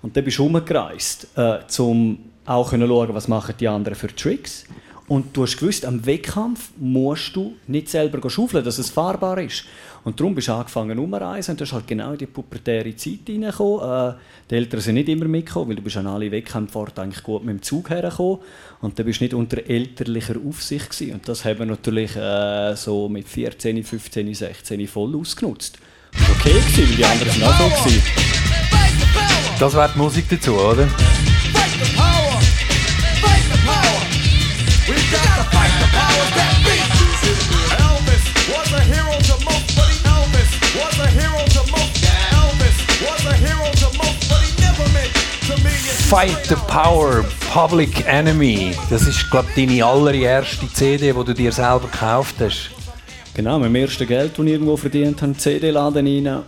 S2: Und dann bist du rumgereist, äh, um auch zu schauen, was machen die anderen für Tricks. Und du hast gewusst, am Wettkampf musst du nicht selber schaufeln, dass es fahrbar ist. Und darum bist du angefangen umzureisen und du hast halt genau in die pubertäre Zeit reingekommen. Äh, die Eltern sind nicht immer mitgekommen, weil du bist an alle Wettkämpfe eigentlich gut mit dem Zug hergekommen. Und du bist nicht unter elterlicher Aufsicht gewesen. Und das haben wir natürlich äh, so mit 14, 15, 16 voll ausgenutzt. Und okay gewesen, weil die anderen sind auch so gewesen.
S1: Das wäre die Musik dazu, oder?
S6: Fight the Power,
S1: Public Enemy. Das ist, glaube ich, deine allererste CD, die du dir selber gekauft hast.
S2: Genau, mit dem ersten Geld, das ich irgendwo verdient habe, CD-Laden rein.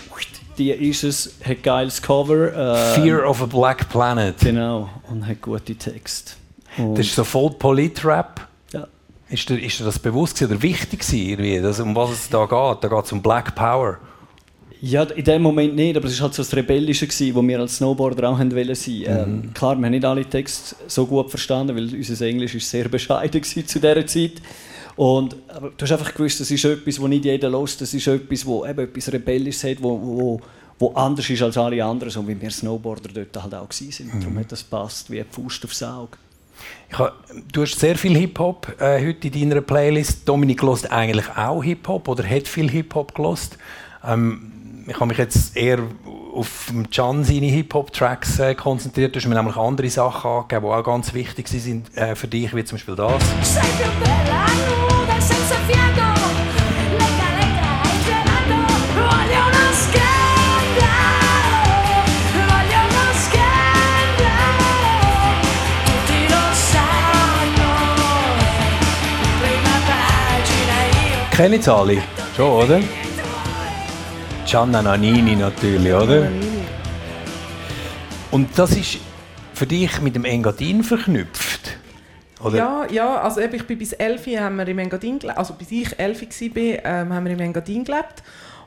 S2: Die ist es, hat geiles Cover. Äh,
S1: Fear of a Black Planet.
S2: Genau, und hat gute Texte. Und,
S1: Das ist so voll Polit-Rap.
S2: ja.
S1: Ist dir, ist dir das bewusst gewesen oder wichtig gewesen, irgendwie, dass, um was es da geht? Da geht es um Black Power.
S2: Ja, in dem Moment nicht, aber es war halt so das Rebellische, gewesen, wo wir als Snowboarder auch haben wollen sein. Ähm, klar, wir haben nicht alle Texte so gut verstanden, weil unser Englisch ist sehr bescheiden gewesen zu dieser Zeit. Und, aber du hast einfach gewusst, das ist etwas, das nicht jeder hört, das ist etwas, wo eben etwas Rebellisches hat, wo, wo, wo anders ist als alle anderen, so wie wir Snowboarder dort halt auch gewesen sind. Darum hat das passt wie eine Faust aufs Auge.
S1: Ich ha, du hast sehr viel Hip-Hop äh, heute in deiner Playlist. Dominik lost eigentlich auch Hip-Hop oder hat viel Hip-Hop gelost. Ähm, ich habe mich jetzt eher auf Can seine Hip-Hop-Tracks äh, konzentriert. Du hast mir nämlich andere Sachen angegeben, die auch ganz wichtig sind äh, für dich, wie zum Beispiel das. Kennen Sie alle? Schon, oder? Gianna Nannini natürlich, oder? Und das ist für dich mit dem Engadin verknüpft? Oder?
S3: Ja, ja, also eben, ich bin bis 11 haben wir im Engadin gelebt, also bis ich 11 war, ähm, haben wir im Engadin gelebt.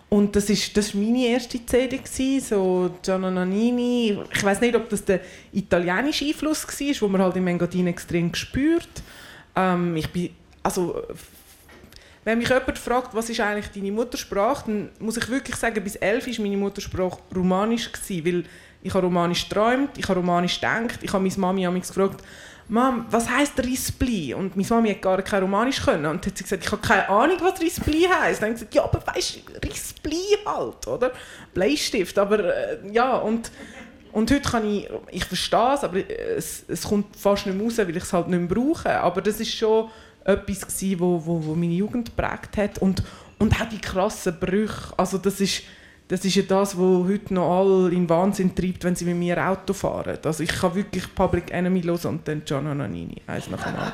S3: Und das ist, das ist meine erste CD, gewesen, so Gianna Nannini. Ich weiß nicht, ob das der italienische Einfluss war, wo man halt im Engadin extrem gespürt. Ähm, ich bin, also, wenn mich jemand fragt, was ist eigentlich deine Muttersprache, dann muss ich wirklich sagen, bis 11 war meine Muttersprache Romanisch, gewesen, weil ich habe Romanisch geträumt, ich habe Romanisch gedacht, ich habe meine Mami amigs gefragt, Mom, was heisst Rispli? Und meine Mami hat gar kein Romanisch können. Und hat sie gesagt, ich habe keine Ahnung, was Rispli heisst. Dann habe ich gesagt, ja, aber weißt du, Rispli halt, oder? Bleistift, aber äh, ja, und, und heute kann ich, ich verstehe es, aber es, es kommt fast nicht mehr raus, weil ich es halt nicht mehr brauche. Aber das ist schon etwas gewesen, wo, wo, wo meine Jugend geprägt hat. Und, und auch die krassen Brüche, also das ist, das ist ja das, was heute noch alle in Wahnsinn treibt, wenn sie mit mir Auto fahren. Also ich kann wirklich Public Enemy hören und dann Gianna Nannini, eins nach dem anderen.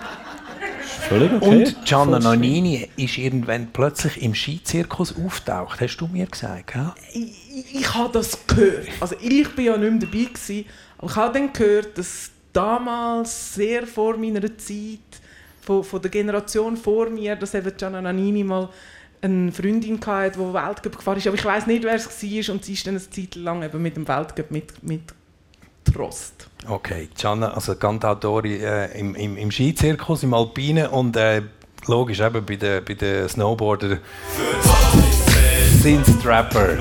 S2: Okay.
S1: Und Gianna Nannini ist irgendwann plötzlich im Skizirkus auftaucht, hast du mir gesagt,
S3: ich, ich, ich habe das gehört. Also ich bin ja nicht mehr dabei gewesen, aber ich habe dann gehört, dass damals sehr vor meiner Zeit von, von der Generation vor mir, dass eben Gianna Nannini mal eine Freundin hatte, die Weltcup gefahren ist. Aber ich weiß nicht, wer es war und sie ist dann eine Zeit lang eben mit dem Weltcup mit, mit Trost.
S1: Okay, Gianna, also Cantautori äh, im, im, im Skizirkus, im Alpinen und äh, logisch eben bei den bei den Snowboarder sind Strapper.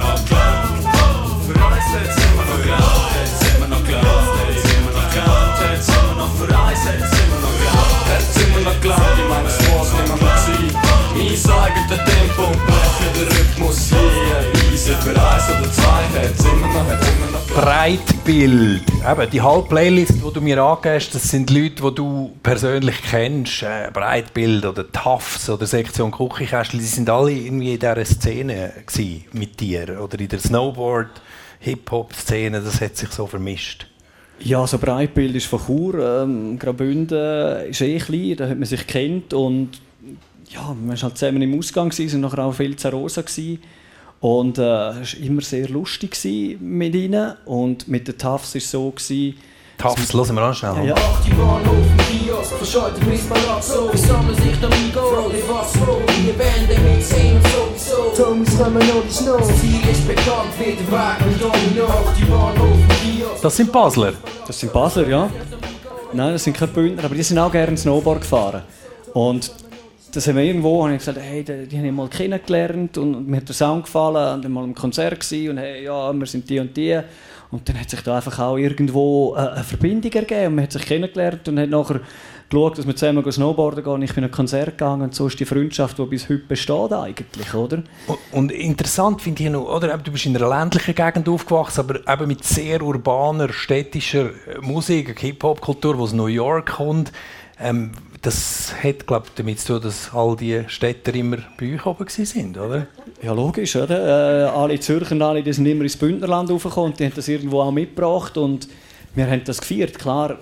S6: Ich sage der Tempo und breche den Rhythmus hier. Eisen für eins oder zwei, hat's immer noch, hat's immer noch
S1: Breitbild. Eben, die halbe Playlist, die du mir angehst, das sind Leute, die du persönlich kennst. Äh, Breitbild oder Tafs oder Sektion Küchenkästchen, die sind alle irgendwie in dieser Szene mit dir. Oder in der Snowboard, Hip-Hop-Szene, das hat sich so vermischt.
S2: Ja, so Breitbild ist von Chur. Ähm, Graubünden ist eh klein, da hat man sich kennt und ja, man war halt zusammen im Ausgang gewesen, sind nachher auch viel zu Rosa gewesen. Und äh, es war immer sehr lustig mit ihnen und mit den Tafs war es so gewesen,
S1: Tafs, hören wir an schnell.
S2: ja,
S7: Auf die Bahnhof im Kiosk, verschaltet bis Palazzo Es sammeln sich der Migo, Rolli was wo Wir Bände mit sehen sowieso Tomis kommen noch die Snow Das Ziel ist bekannt, wie der Weg und Domino Auf die Bahnhof Kiosk
S1: Das sind Basler.
S2: das sind Basler, ja. Nein, das sind keine Bündner, aber die sind auch gerne Snowboard gefahren. Und das haben wir irgendwo, habe ich gesagt, hey, die, die habe ich mal kennengelernt und mir hat der Sound gefallen und dann mal im Konzert gewesen und hey, ja, wir sind die und die. Und dann hat sich da einfach auch irgendwo eine, eine Verbindung ergeben und man hat sich kennengelernt und hat nachher geschaut, dass wir zusammen Snowboarden gehen. Ich bin in ein Konzert gegangen und so ist die Freundschaft, die bis heute besteht eigentlich, oder?
S1: Und- interessant finde ich noch, oder? Du bist in einer ländlichen Gegend aufgewachsen, aber eben mit sehr urbaner, städtischer äh, Musik, Hip-Hop-Kultur, wo aus New York kommt. Ähm, das hat, glaube ich, damit zu tun, dass all die Städter immer bei euch oben sind, oder?
S2: Ja, logisch, oder? Äh, alle Zürcher alle, die sind immer ins Bündnerland raufgekommen, die haben das irgendwo auch mitgebracht und wir haben das gefeiert. Klar,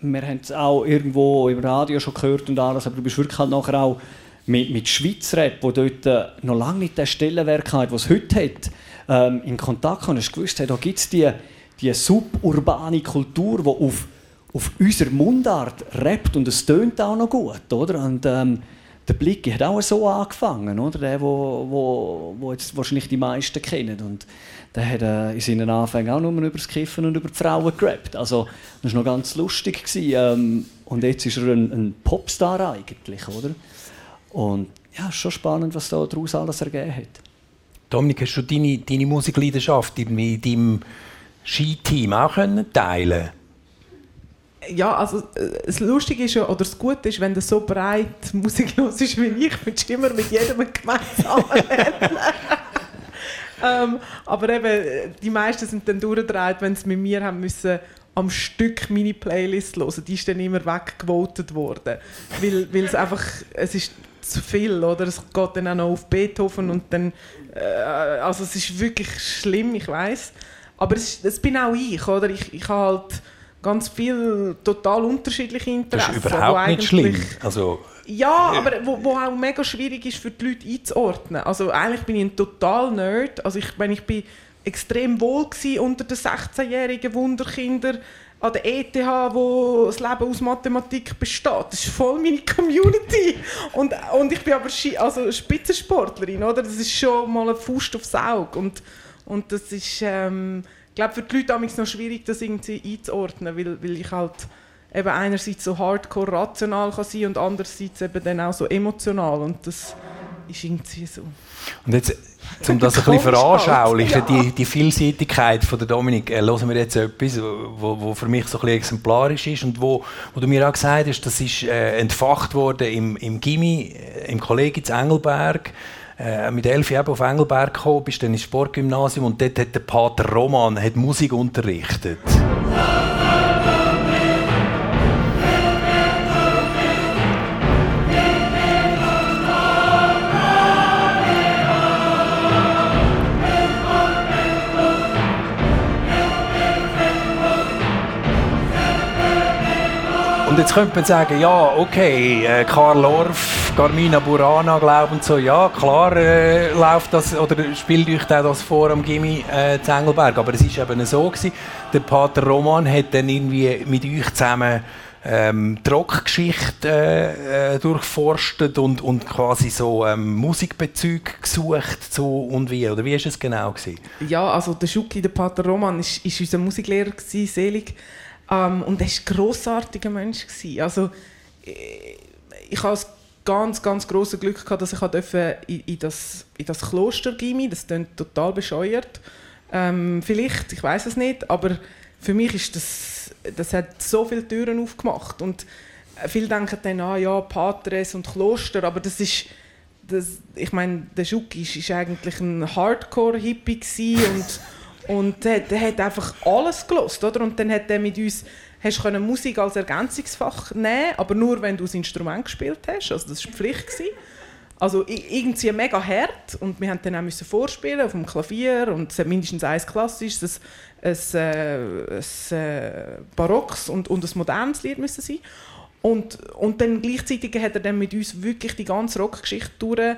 S2: wir haben es auch irgendwo im Radio schon gehört und alles, aber du bist wirklich halt nachher auch mit, mit Schweizrap, wo dort äh, noch lange nicht den Stellenwerk hat, was es heute hat, ähm, in Kontakt gekommen. Hast du gewusst, hey, da gibt es die, die suburbane Kultur, die auf, auf unserer Mundart rappt und es tönt auch noch gut, oder? Und, ähm, der Blick hat auch so angefangen, oder? Der, wo, wo, wo jetzt wahrscheinlich die meisten kennen. Und der hat äh, in seinen Anfängen auch nur über das Kiffen und über die Frauen gerappt. Also, das war noch ganz lustig. Gewesen. Ähm, und jetzt ist er ein, ein Popstar eigentlich, oder? Und ja, ist schon spannend, was da daraus alles ergeben hat.
S1: Dominik, hast du deine, deine Musikleidenschaft in, in deinem Skiteam auch können teilen
S3: Ja, also äh, das Lustige ist ja, oder das Gute ist, wenn du so breit musiklos ist wie ich, willst du immer mit jedem gemeinsam reden. ähm, aber eben, äh, die meisten sind dann durchgedreht, wenn sie mit mir haben müssen am Stück meine Playlist hören. Die ist dann immer weggevotet worden. Weil, weil es einfach, es ist zu viel, oder? Es geht dann auch noch auf Beethoven und dann, äh, also es ist wirklich schlimm, ich weiß. Aber es, ist- das bin auch ich, oder? Ich, ich habe halt ganz viel total unterschiedliche
S1: Das
S3: Interessen.
S1: ist
S3: wo
S1: überhaupt nicht schlimm. Also,
S3: ja, aber wo, wo auch mega schwierig ist für die Leute einzuordnen. Also eigentlich bin ich ein total Nerd. Also ich, wenn ich bin extrem wohl unter den 16-jährigen Wunderkindern an der ETH, wo das Leben aus Mathematik besteht. Das ist voll meine Community. Und, und ich bin aber also Spitzensportlerin, oder? Das ist schon mal ein Faust aufs Auge. Und, und das ist, ähm, ich glaube, für die Leute ist noch schwierig, das irgendwie einzuordnen, weil, weil ich halt eben einerseits so hardcore rational kann sein und andererseits eben dann auch so emotional und das ist irgendwie so.
S1: und jetzt, um das ein bisschen
S3: halt,
S1: veranschaulichen,
S3: ja.
S1: die, die Vielseitigkeit von der Dominik, äh, hören wir jetzt etwas, wo, wo für mich so ein bisschen exemplarisch ist und wo, wo du mir auch gesagt hast, das ist äh, entfacht worden im, im Gimmi, äh, im Kolleg in Engelberg. Äh, mit elf Jahren auf Engelberg gekommen, bist dann ins Sportgymnasium und dort hat der Pater Roman hat Musik unterrichtet. Und jetzt könnte man sagen, ja, okay, äh, Karl Orff, Carmina Burana, glauben so, ja, klar äh, läuft das, oder spielt euch da das vor am Gimmi äh, zu Engelberg. Aber es ist eben so gewesen, der Pater Roman hat dann irgendwie mit euch zusammen ähm, Rockgeschichte äh, äh, durchforstet und, und quasi so ähm, Musikbezüge gesucht, so und wie, oder wie ist es genau gewesen?
S3: Ja, also der Schuki, der Pater Roman, ist, ist unser Musiklehrer gewesen, selig. Ähm, und er war ein grossartiger Mensch. Gewesen. Also, äh, ich habe ganz, ganz große Glück gehabt, dass ich durfte in, in das, in das Kloster gehen. Das klingt total bescheuert. Ähm, vielleicht, ich weiß es nicht, aber für mich ist das, das hat so viele Türen aufgemacht. Und viele denken dann, ah ja, Patres und Kloster, aber das ist, das, ich meine, der Schuki ist, eigentlich ein Hardcore-Hippie und und der, der hat einfach alles gelost, oder? Und dann hat er mit uns hast können Musik als Ergänzungsfach nehmen, aber nur wenn du das Instrument gespielt hast, also das war Pflicht gewesen. Also irgendwie mega hart und wir haben dann auch vorspielen auf dem Klavier und es hat mindestens eins klassisches, ein, ein, äh, ein äh, barocks und, und ein modernes Lied müssen sein. Und, und dann gleichzeitig hat er dann mit uns wirklich die ganze Rockgeschichte durch,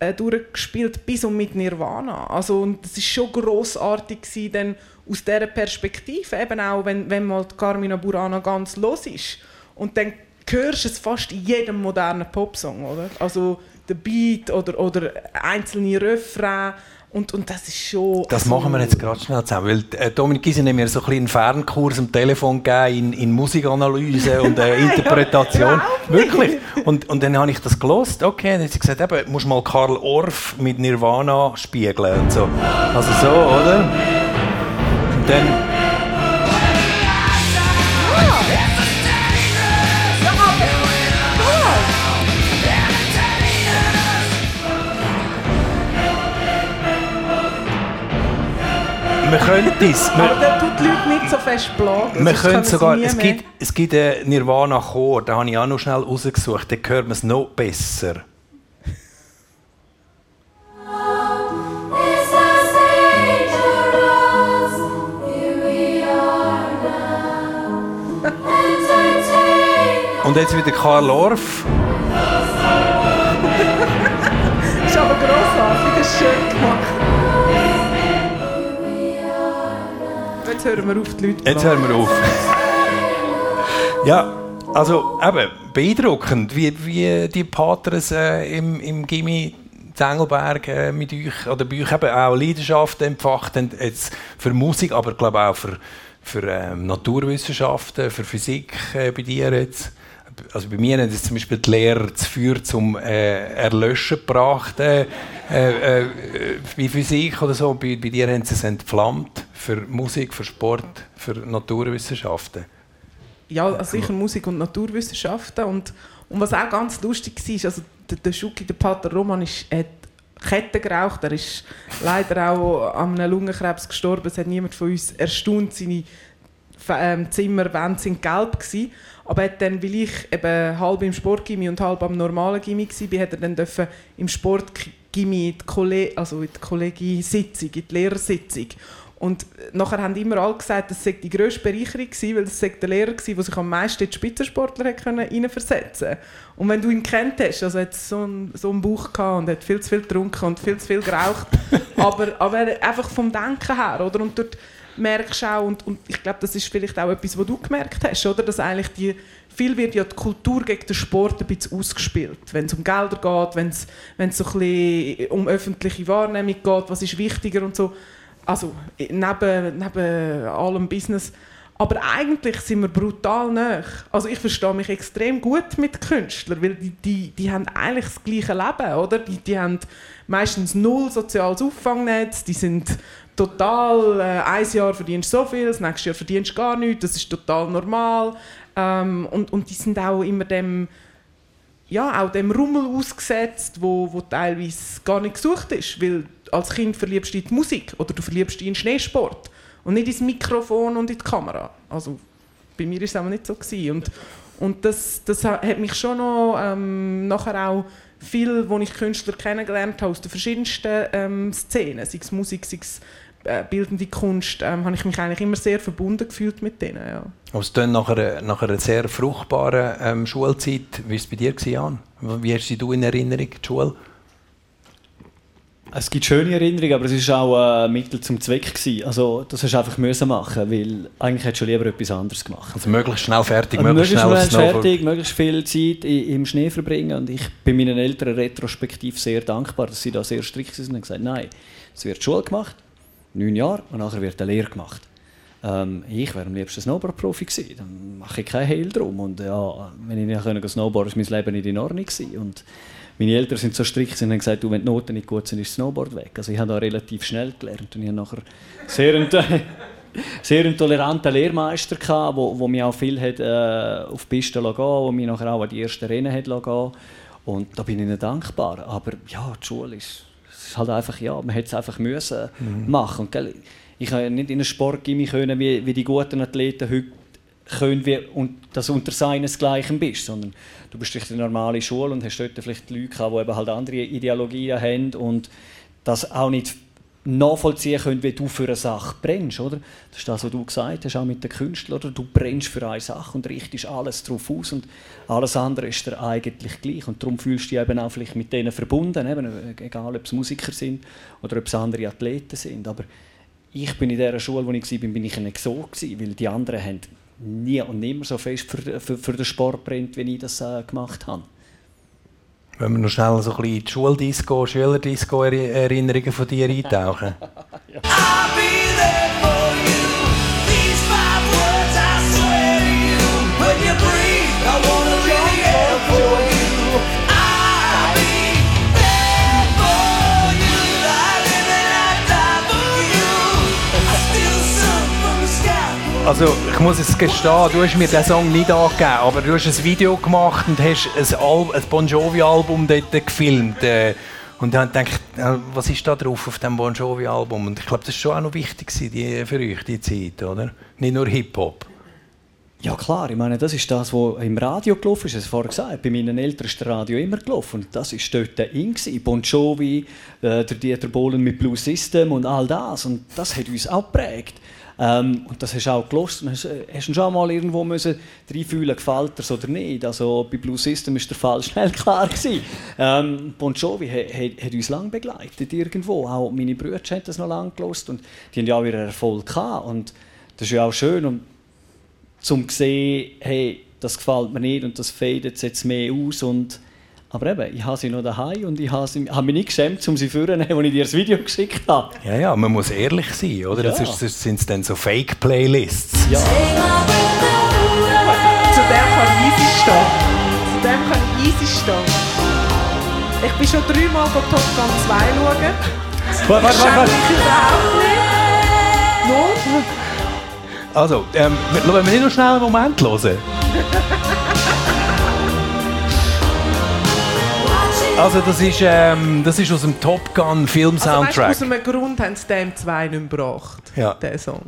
S3: äh, durchgespielt bis und mit Nirvana. Also und das ist schon grossartig dann aus dieser Perspektive, eben auch wenn, wenn mal Carmina Burana ganz los ist. Und dann hörst du es fast in jedem modernen Popsong, oder? Also der Beat oder, oder einzelne Refrain Und, und das ist schon...
S1: Das
S3: also-
S1: machen wir jetzt gerade schnell zusammen, weil äh, Dominik Gysi hat mir so ein einen Fernkurs am Telefon gegeben in, in Musikanalyse und äh, Interpretation. Wirklich. Und, und dann habe ich das gelost. Okay, dann hat sie gesagt, eben, musst mal Karl Orff mit Nirvana spiegeln und so. Also so, oder? Und dann... Wir können das.
S3: Aber der tut die Leute nicht so fest plagen.
S1: können
S3: sie
S1: sogar, es gibt, es gibt einen Nirvana-Chor, den habe ich auch noch schnell rausgesucht, den hört man es noch besser. Und jetzt wieder Karl Orff.
S3: ist aber grossartig, das ist schön gemacht. Jetzt hören wir auf, die Leute
S1: Jetzt hören wir auf. Ja, also eben, beeindruckend, wie, wie die Patres äh, im, im Gimmi Zengelberg äh, mit euch oder bei euch eben auch Leidenschaft entfacht haben, jetzt für Musik, aber glaube auch für, für ähm, Naturwissenschaften, für Physik äh, bei dir jetzt. Also bei mir haben jetzt zum Beispiel die Lehrer das Feuer zum äh, Erlöschen gebracht, äh, äh, äh, bei Physik oder so. Bei, bei dir haben sie es entflammt für Musik, für Sport, für Naturwissenschaften.
S3: Ja, also sicher Musik und Naturwissenschaften. Und, und was auch ganz lustig war, also der, der Schuki, der Pater Roman, ist, hat Ketten geraucht. Er ist leider auch an einem Lungenkrebs gestorben. Es hat niemand von uns erstaunt. Seine ähm, Zimmerwände sind gelb gewesen. Aber er hat dann, weil ich eben halb im Sportgimmi und halb am normalen Gimmi war, hat er dann dürfen im Sportgimmi in die, also in die Kollegiesitzung, in die Lehrersitzung. Und nachher haben immer alle gesagt, das sei die grösste Bereicherung gewesen, weil das sei der Lehrer gewesen, der sich am meisten in die Spitzensportler können reinversetzen Und wenn du ihn kennt hast, also er hat so einen, so einen Bauch gehabt und hat viel zu viel getrunken und viel zu viel geraucht, aber, aber einfach vom Denken her, oder? Und dort merkst auch, und, und ich glaube, das ist vielleicht auch etwas, was du gemerkt hast, oder? Dass eigentlich die, viel wird ja die Kultur gegen den Sport ein bisschen ausgespielt. Wenn es um Gelder geht, wenn es, wenn es so ein bisschen um öffentliche Wahrnehmung geht, was ist wichtiger und so. Also neben, neben allem Business. Aber eigentlich sind wir brutal nah. Also ich verstehe mich extrem gut mit Künstlern, weil die, die, die haben eigentlich das gleiche Leben, oder? Die, die haben meistens null soziales Auffangnetz, die sind total, äh, ein Jahr verdienst du so viel, das nächste Jahr verdienst du gar nichts, das ist total normal. Ähm, und, und die sind auch immer dem, ja, auch dem Rummel ausgesetzt, wo, wo teilweise gar nicht gesucht ist, weil als Kind verliebst du dich in die Musik oder du verliebst dich in Schneesport und nicht ins Mikrofon und in die Kamera. Also bei mir war es aber nicht so. Gewesen. Und, und das, das ha- hat mich schon noch ähm, nachher auch viel, wo ich Künstler kennengelernt habe aus den verschiedensten ähm, Szenen, sei es Musik, sei es äh, bildende Kunst, ähm, habe ich mich eigentlich immer sehr verbunden gefühlt mit denen. Ja.
S1: Aber es klingt nach einer, nach einer sehr fruchtbaren ähm, Schulzeit. Wie war es bei dir, Jan? Wie hast du in Erinnerung, die Schule?
S2: Es gibt schöne Erinnerungen, aber es war auch ein Mittel zum Zweck. Gewesen. Also, das hast du einfach müssen machen, weil eigentlich hättest du lieber etwas anderes gemacht.
S1: Also möglichst schnell fertig,
S2: Also
S1: möglichst,
S2: möglichst
S1: schnell
S2: schnell fertig, möglichst viel Zeit im Schnee verbringen. Und ich bin meinen Eltern retrospektiv sehr dankbar, dass sie da sehr strikt sind und gesagt nein, es wird Schule gemacht, neun Jahre, und nachher wird eine Lehre gemacht. Ähm, ich wäre am liebsten Snowboard-Profi gewesen, dann mache ich keinen Hehl drum. Und ja, wenn ich nicht können snowboarden ist mein Leben nicht in Ordnung gewesen. Und meine Eltern sind so strikt und haben gesagt, du, wenn die Noten nicht gut sind, ist das Snowboard weg. Also ich habe da relativ schnell gelernt und ich habe nachher sehr einen, sehr toleranten Lehrmeister gehabt, wo, wo mich auch viel hat, äh, auf die Piste lassen, wo mich nachher auch an die ersten Rennen hat. Und da bin ich ihnen dankbar. Aber ja, die Schule ist, ist halt einfach, ja, man hätte es einfach müssen machen. Und, gell, ich kann nicht in einen Sport können, wie, wie die guten Athleten heute können, wie, und dass du unter seinesgleichen bist, sondern du bist durch die normale Schule und hast dort vielleicht Leute gehabt, die eben halt andere Ideologien haben und das auch nicht nachvollziehen können, wie du für eine Sache brennst, oder? Das ist das, was du gesagt hast, auch mit den Künstlern, oder? Du brennst für eine Sache und richtest alles darauf aus und alles andere ist dir eigentlich gleich und darum fühlst du dich eben auch vielleicht mit denen verbunden, eben, egal ob es Musiker sind oder ob es andere Athleten sind, aber ich bin in der Schule, wo ich war, bin ich so gewesen, weil die anderen haben nie und nimmer so fest für, für, für den Sport brennt, wie ich das äh, gemacht habe.
S1: Wenn wir noch schnell so ein bisschen die Schuldisco, Schülerdisco-Erinnerungen von dir eintauchen.
S4: I'll
S1: Also, ich muss es gestehen, du hast mir den Song nicht angegeben, aber du hast ein Video gemacht und hast ein, Al ein Bon Jovi-Album dort gefilmt. Äh, und dann gedacht, äh, was ist da drauf auf dem Bon Jovi-Album? Und ich glaube, das war schon auch noch wichtig die, für euch, die Zeit, oder? Nicht nur Hip-Hop.
S2: Ja klar, ich meine, das ist das, was im Radio gelaufen ist. Ich habe es vorher gesagt, bei meinen Eltern ist das Radio immer gelaufen. Und das war dort in. Bon Jovi, äh, der Dieter Bohlen mit Blue System und all das. Und das hat uns auch geprägt. Ähm, und das hast du auch gelost. Hast, hast du schon mal irgendwo müssen reinfühlen, gefällt dir oder nicht. Also bei Blue System ist der Fall schnell klar gewesen. Ähm, bon Jovi hat, hat, uns lange begleitet irgendwo. Auch meine Brüder haben das noch lange gelost und die haben ja auch ihren Erfolg gehabt. Und das ist ja auch schön. Und zum zu sehen, hey, das gefällt mir nicht und das fadet jetzt mehr aus. Und, aber eben, ich habe sie noch daheim und ich habe, sie, habe mich nicht geschämt, um sie zu führen, als ich dir das Video geschickt habe.
S1: Ja, ja, man muss ehrlich sein, oder? Das,
S2: Ja.
S1: das sind dann so Fake-Playlists.
S2: Ja.
S3: Zu dem kann ich easy stehen. Zu dem kann ich easy stehen. Ich bin schon dreimal go Top Gun 2 schauen.
S1: Warte, warte,
S3: Schäme
S1: warte.
S3: mich überhaupt nicht. No?
S1: Also, ähm, wir- wollen wir nicht noch schnell einen Moment hören? Also, das ist, ähm, das ist aus dem Top Gun Film
S3: Also, weißt,
S1: Soundtrack.
S3: aus einem Grund haben sie dem 2 nicht gebracht.
S1: Ja.
S3: Den Song.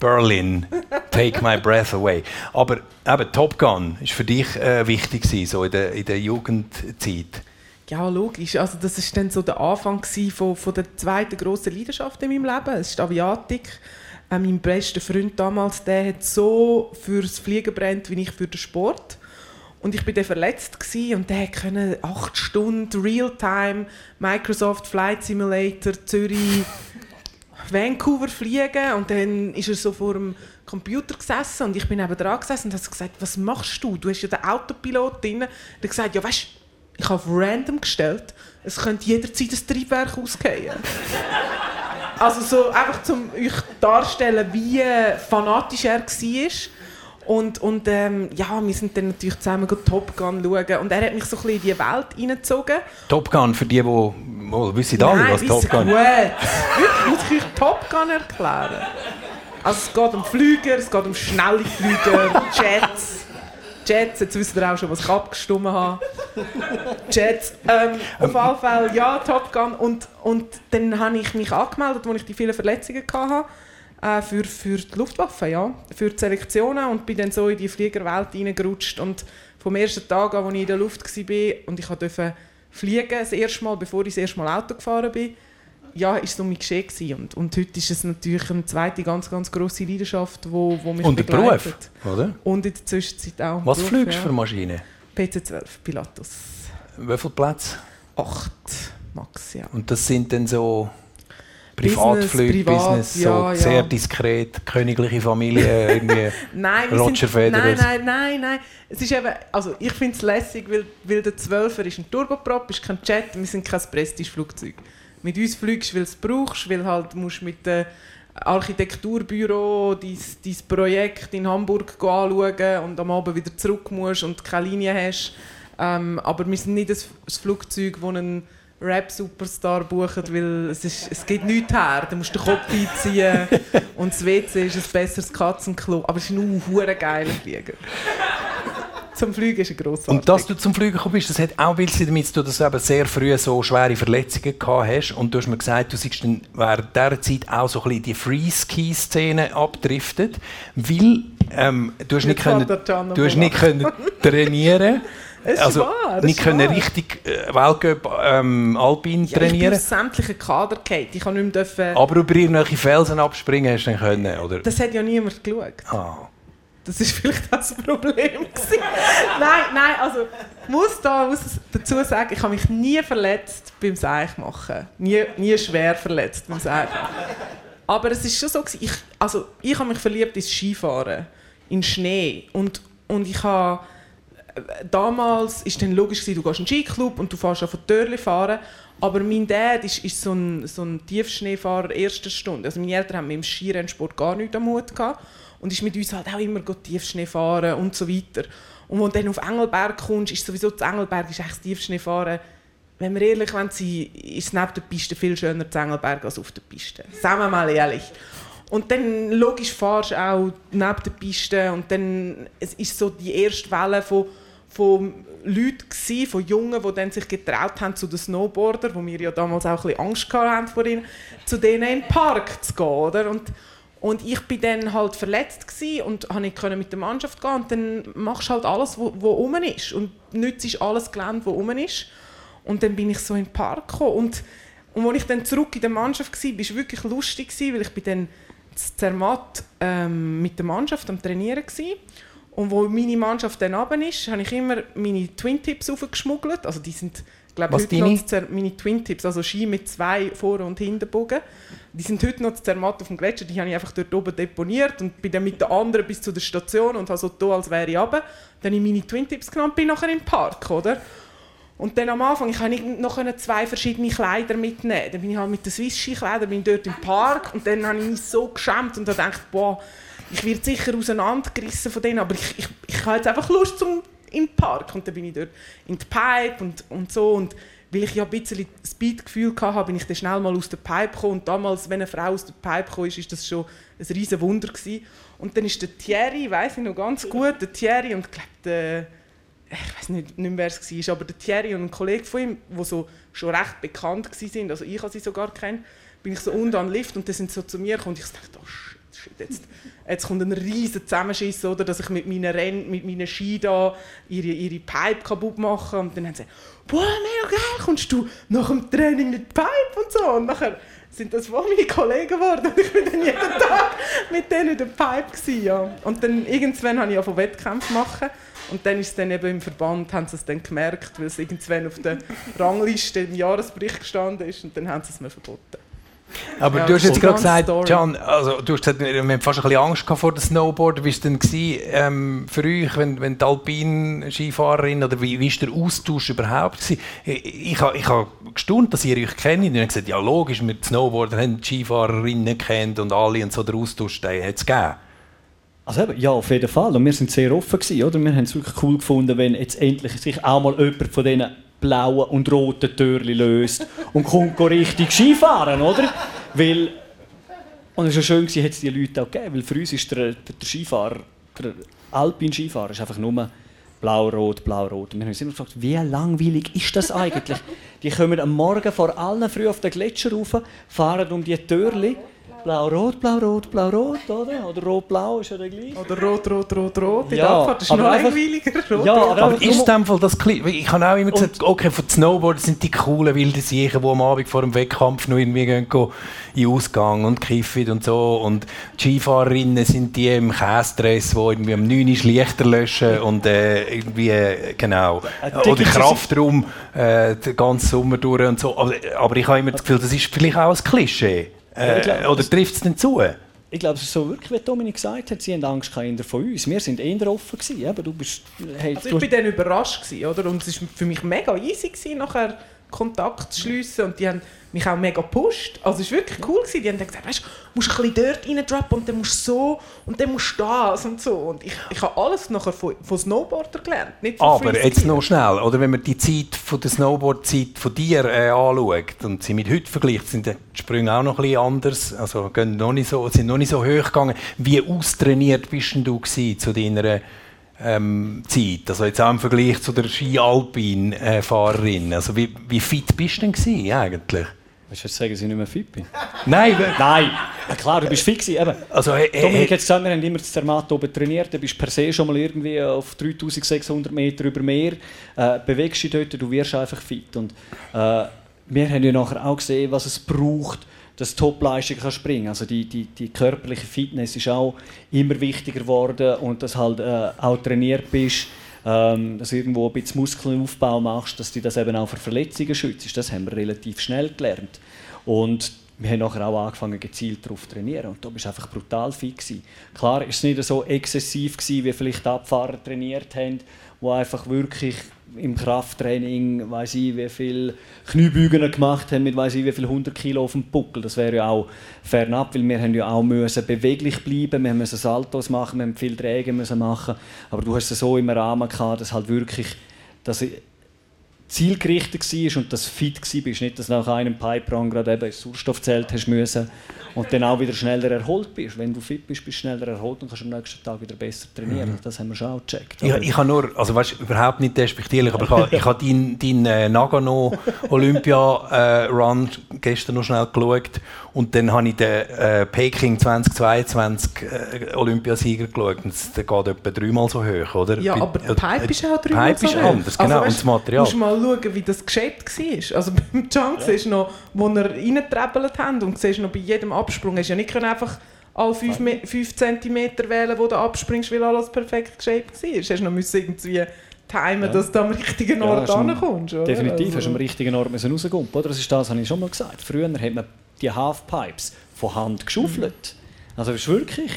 S1: Berlin, Take My Breath Away. Aber eben, Top Gun ist für dich äh, wichtig gewesen, so in der, in der Jugendzeit.
S3: Ja, logisch. Also das ist dann so der Anfang von, von der zweiten grossen Leidenschaft in meinem Leben. Es ist Aviatik. Äh, mein bester Freund damals, der hat so fürs Fliegen brennt, wie ich für den Sport. Und ich bin dann verletzt gsi und der konnte acht Stunden Realtime Microsoft Flight Simulator Zürich Vancouver fliegen und dann ist er so vor dem Computer gesessen und ich bin neben dran gesessen und hat gesagt, was machst du? Du hast ja den Autopilot drin. Er hat gesagt, ja weißt, ich habe auf random gestellt, es könnte jederzeit das Triebwerk ausgehen. also so einfach zum euch darstellen, wie fanatisch er war. Und, und ähm, ja, wir sind dann natürlich zusammen Top Gun schauen und er hat mich so ein bisschen in die Welt hineingezogen.
S1: Top Gun, für die, die oh, wissen alle,
S3: Nein,
S1: was Top Gun
S3: gut. Wirklich, muss ich euch Top Gun erklären? Also es geht um Flüger, es geht um schnelle Flüger, Jets. Jets, jetzt wisst ihr auch schon, was ich abgestimmt habe. Jets. Ähm, auf jeden Fall, ja, Top Gun. Und, und dann habe ich mich angemeldet, als ich die vielen Verletzungen hatte. Äh, für, für die Luftwaffe, ja. Für die Selektionen und bin dann so in die Fliegerwelt reingerutscht. Und vom ersten Tag an, als ich in der Luft war und ich durfte fliegen, das erste Mal, bevor ich das erste Mal Auto gefahren bin, ja, ist es um mich geschehen gewesen. Und, und heute ist es natürlich eine zweite ganz, ganz grosse Leidenschaft, wo, wo mich
S1: Und der
S3: begleitet.
S1: Beruf, oder?
S3: Und in der Zwischenzeit auch.
S1: Was
S3: Beruf,
S1: fliegst du
S3: ja.
S1: für Maschinen?
S3: PC-12 Pilatus.
S1: Wie viele Plätze?
S3: 8 Max, ja.
S1: Und das sind dann so Privatflüge,
S3: privat,
S1: Business, so
S3: ja, ja.
S1: sehr diskret, königliche Familie, irgendwie.
S3: Nein,
S1: Roger
S3: sind,
S1: Federer.
S3: nein, nein, nein, nein. Es ist eben, also ich finde es lässig, weil, weil der 12er ist ein Turboprop, ist kein Jet, wir sind kein Prestigeflugzeug. Mit uns fliegst du, weil du es brauchst, weil halt musst mit dem Architekturbüro dein, dein Projekt in Hamburg anschauen und am Abend wieder zurück musst und keine Linie hast. Ähm, aber wir sind nicht ein Flugzeug, das einen Rap-Superstar bucht, weil es, ist, es geht nichts her. Du musst den Kopf einziehen und das WC ist ein besseres Katzenklo. Aber es ist nur ein geiler Flieger. Zum Fliegen ist er grossartig.
S1: Und dass du zum Fliegen gekommen bist, das hat auch ein bisschen damit zu tun, dass du eben sehr früh so schwere Verletzungen gehabt hast. Und du hast mir gesagt, du seist dann während dieser Zeit auch so ein bisschen die Freeski-Szene abdriftet, weil ähm, du hast nicht,
S3: Jetzt
S1: können, du hast nicht können trainieren
S3: Es
S1: also
S3: wahr,
S1: nicht
S3: ist
S1: können
S3: wahr.
S1: richtig äh, Weltcup ähm, Alpin
S3: ja, ich bin
S1: trainieren.
S3: sämtlichen Kader gefallen. Ich kann nicht mehr dürfen...
S1: Aber über irgendwelche Felsen abspringen hast du dann können, oder?
S3: Das hat ja niemand geschaut.
S1: Ah.
S3: Das ist vielleicht das Problem. nein, nein, also ich muss da muss dazu sagen, ich habe mich nie verletzt beim Seichmachen. Nie, nie schwer verletzt beim Seichmachen. Aber es ist schon so, ich, also ich habe mich verliebt ins Skifahren, in Schnee. Und, und ich habe damals ist dann logisch du gehst in den Skiclub und du fährst auf Törli fahren. Aber mein Dad ist, ist so ein, so ein Tiefschneefahrer erster Stunde. Also meine Eltern haben mit dem Skirennsport gar nichts am Hut gehabt. Und ist mit uns halt auch immer go Tiefschnee fahren und so weiter. Und wenn du dann auf Engelberg kommst, ist sowieso das Engelberg ist das Tiefschneefahren. Wenn wir ehrlich sein, ist es neben der Piste viel schöner zu Engelberg als auf der Piste. Sagen wir mal ehrlich. Und dann logisch fahrst du auch neben der Piste und dann es ist so die erste Welle von, von Leuten gsi, von Jungen, die dann sich getraut haben zu den Snowboarder, wo wir ja damals auch ein bisschen Angst haben vor ihnen, zu denen in den Park zu gehen, oder? Und, und ich bin dann halt verletzt und konnte nicht mit der Mannschaft gehen und dann machst du halt alles, wo rum ist und nützt alles Gelände, wo rum ist. Und dann bin ich so in den Park gekommen und und als ich dann zurück in der Mannschaft war, war es wirklich lustig, gewesen, weil ich bin dann Zermatt ähm, mit der Mannschaft am Trainieren war. Und wo meine Mannschaft dann runter ist, habe ich immer meine Twin Tips aufgeschmuggelt. Also die sind, glaube heute
S1: deine?
S3: noch Zer meine Twin Tips, also Ski mit zwei Vor- und Hinterbogen. Die sind heute noch Zermatt auf dem Gletscher. Die habe ich einfach dort oben deponiert und bin dann mit den anderen bis zu der Station und habe so da, als wäre ich runter. Dann habe ich meine Twin Tips genommen und bin nachher im Park, oder? Und dann am Anfang, ich konnte noch zwei verschiedene Kleider mitnehmen. Dann bin ich halt mit den Swiss Ski Kleidern bin dort im Park und dann habe ich mich so geschämt und gedacht, boah, ich werde sicher auseinandergerissen von denen, aber ich, ich, ich habe jetzt einfach Lust zum im Park. Und dann bin ich dort in die Pipe und, und so und weil ich ja ein bisschen Speedgefühl hatte, bin ich dann schnell mal aus der Pipe gekommen. Und damals, wenn eine Frau aus der Pipe kam, ist das schon ein riesen Wunder gewesen. Und dann ist der Thierry, weiß ich noch ganz gut, der Thierry und ich glaube, der ich weiß nicht, nicht mehr, wer es war, aber der Thierry und ein Kollege von ihm, die so schon recht bekannt waren, also ich habe sie sogar kennt, bin ich so unten am Lift und die sind so zu mir gekommen und ich dachte, oh shit, shit jetzt, jetzt kommt ein riesen Zusammenschiss, oder, dass ich mit meinen Renn, mit meinen Ski da ihre, ihre Pipe kaputt mache. Und dann haben sie gesagt, boah, mega geil, kommst du nach dem Training mit Pipe und so und nachher sind das wohl meine Kollegen geworden und ich bin dann jeden Tag mit denen in der Pipe gewesen, ja. Und dann irgendwann habe ich ja von Wettkämpfen machen und dann ist es dann eben im Verband, haben sie es dann gemerkt, weil es irgendwann auf der Rangliste im Jahresbericht gestanden ist und dann haben sie es mir verboten.
S1: Aber
S3: Ja,
S1: du hast jetzt gerade gesagt,
S3: Story.
S1: Can, also du hast gesagt, wir haben fast ein bisschen Angst gehabt vor dem Snowboard. Wie war es denn gewesen, ähm, für euch, wenn, wenn die Alpin-Skifahrerin oder wie, wie war der Austausch überhaupt gewesen? Ich, ich, habe- ich habe gestaunt, dass ihr euch kennt. Und ich habe gesagt, ja logisch, wir Snowboarder haben die Skifahrerinnen kennt und alle und so der Austausch, den hat es gegeben.
S2: Also eben, ja, auf jeden Fall. Und wir sind sehr offen gewesen, oder? Wir haben es wirklich cool gefunden, wenn jetzt endlich sich auch mal jemand von diesen blauen und roten Türchen löst und kommt richtig Skifahren, oder? Weil, und es war schön, hat es die Leute auch gegeben, weil für uns ist der, der, der Skifahrer, der Alpin-Skifahrer, ist einfach nur blau-rot, blau-rot. Und wir haben uns immer gefragt, wie langweilig ist das eigentlich? Die kommen am Morgen vor allen früh auf den Gletscher rauf, fahren um die Türchen, blau-rot, blau-rot, blau-rot, oder? Oder rot-blau ist ja der gleich.
S3: Oder rot, rot, rot, rot. In
S2: Ja,
S3: der Abfahrt ist
S2: aber
S3: noch
S2: einfach-
S3: langweiliger. Rot,
S2: Ja,
S3: rot.
S2: aber
S1: Aber ist dem Fall das Kli- weil Ich habe auch immer gesagt, okay, von den Snowboarder sind die coolen wilden Siechen, die am Abend vor dem Wettkampf noch irgendwie gehen, go in den Ausgang und kiffen und so. Und die Skifahrerinnen sind die im Käsedress, die irgendwie am 9 Uhr Lichter löschen und äh, irgendwie, äh, genau,
S2: Ein
S1: oder Kraftraum äh, den ganzen Sommer durch und so. Aber, aber ich habe immer das Gefühl, das ist vielleicht auch ein Klischee. Äh, oder trifft es denn zu?
S2: Ich glaube, es ist so wirklich, wie Dominik gesagt hat, sie haben Angst eher von uns. Wir sind eher offen gewesen, aber du bist... Hey,
S3: Also
S2: du
S3: ich bin dann überrascht gewesen, oder? Und es war für mich mega easy gewesen, nachher Kontakt zu schliessen und die haben mich auch mega gepusht. Also es war wirklich cool gewesen. Die haben dann gesagt, weißt, du musst ein bisschen dort rein droppen und dann musst du so und dann musst du das und so. Und ich, ich habe alles nachher von, von Snowboarder gelernt, nicht von
S1: Aber jetzt noch schnell, oder wenn man die Zeit von der Snowboard-Zeit von dir äh, anschaut und sie mit heute vergleicht, sind die Sprünge auch noch ein bisschen anders, also gehen noch nicht so, sind noch nicht so hoch gegangen. Wie austrainiert bist du gewesen zu deiner ähm, Zeit? Also jetzt auch im Vergleich zu der Ski-Alpin-Fahrerin. Also wie, wie fit bist du denn gewesen, eigentlich?
S2: Willst du jetzt sagen, dass ich nicht mehr fit bin?
S1: Nein,
S2: Nein! Ja, klar, du bist fit gewesen, eben.
S1: also äh, äh,
S2: Dominik hat gesagt, wir haben immer das Zermatt oben trainiert. Du bist per se schon mal irgendwie auf 3600 Meter über Meer. Äh, bewegst dich dort, du wirst einfach fit. Und, äh, wir haben ja nachher auch gesehen, was es braucht, dass du Topleistung kann springen Also die, die, die körperliche Fitness ist auch immer wichtiger geworden und dass halt äh, auch trainiert bist, ähm, dass irgendwo ein bisschen Muskelaufbau machst, dass du das eben auch vor Verletzungen schützt. Das haben wir relativ schnell gelernt. Und wir haben nachher auch angefangen, gezielt darauf zu trainieren. Und da du einfach brutal fit. Klar ist es nicht so exzessiv gewesen, wie vielleicht Abfahrer trainiert haben, wo einfach wirklich im Krafttraining, weiß ich, wie viel Kniebeugen gemacht haben mit weiß ich, wie viel 100 Kilo auf dem Buckel. Das wäre ja auch fernab, weil wir haben ja auch müssen beweglich bleiben, wir müssen Saltos machen, wir haben viel Trägen müssen machen. Aber du hast es so im Rahmen gehabt, dass halt wirklich, dass zielgerichtet war und dass du fit warst. Nicht, dass du nach einem Pipe-Run gerade eben ins Sauerstoffzelt hast müssen und dann auch wieder schneller erholt bist. Wenn du fit bist, bist du schneller erholt und kannst am nächsten Tag wieder besser trainieren. Das haben wir schon auch gecheckt.
S1: Ich, ich habe nur, also weißt, überhaupt nicht despektierlich, aber ich habe, ich habe deinen dein, äh, Nagano Olympia äh, gestern noch schnell geschaut und dann habe ich den äh, Peking 2022 äh, Olympiasieger geschaut und der geht etwa dreimal so hoch, oder?
S3: Ja, aber der
S1: äh,
S3: Pipe ist auch dreimal
S1: Pipe ist
S3: so hoch.
S1: anders, genau, und
S3: weißt,
S1: das Material.
S3: Schauen, wie das geschäbt war. Also beim Junk du noch, wo er reingetrebelt haben und siehst noch bei jedem Absprung, hast ja nicht können einfach alle 5 cm wählen, wo du abspringst, weil alles perfekt geschäbt war. Hast noch müssen irgendwie timen, dass du am richtigen
S2: Ja,
S3: Ort
S2: du-
S3: ankommst. oder?
S2: Definitiv,
S3: Also-
S2: hast du am richtigen Ort müssen. Oder? Das ist das, habe ich schon mal gesagt. Früher hat man die Halfpipes von Hand geschaufelt. Also es ist wirklich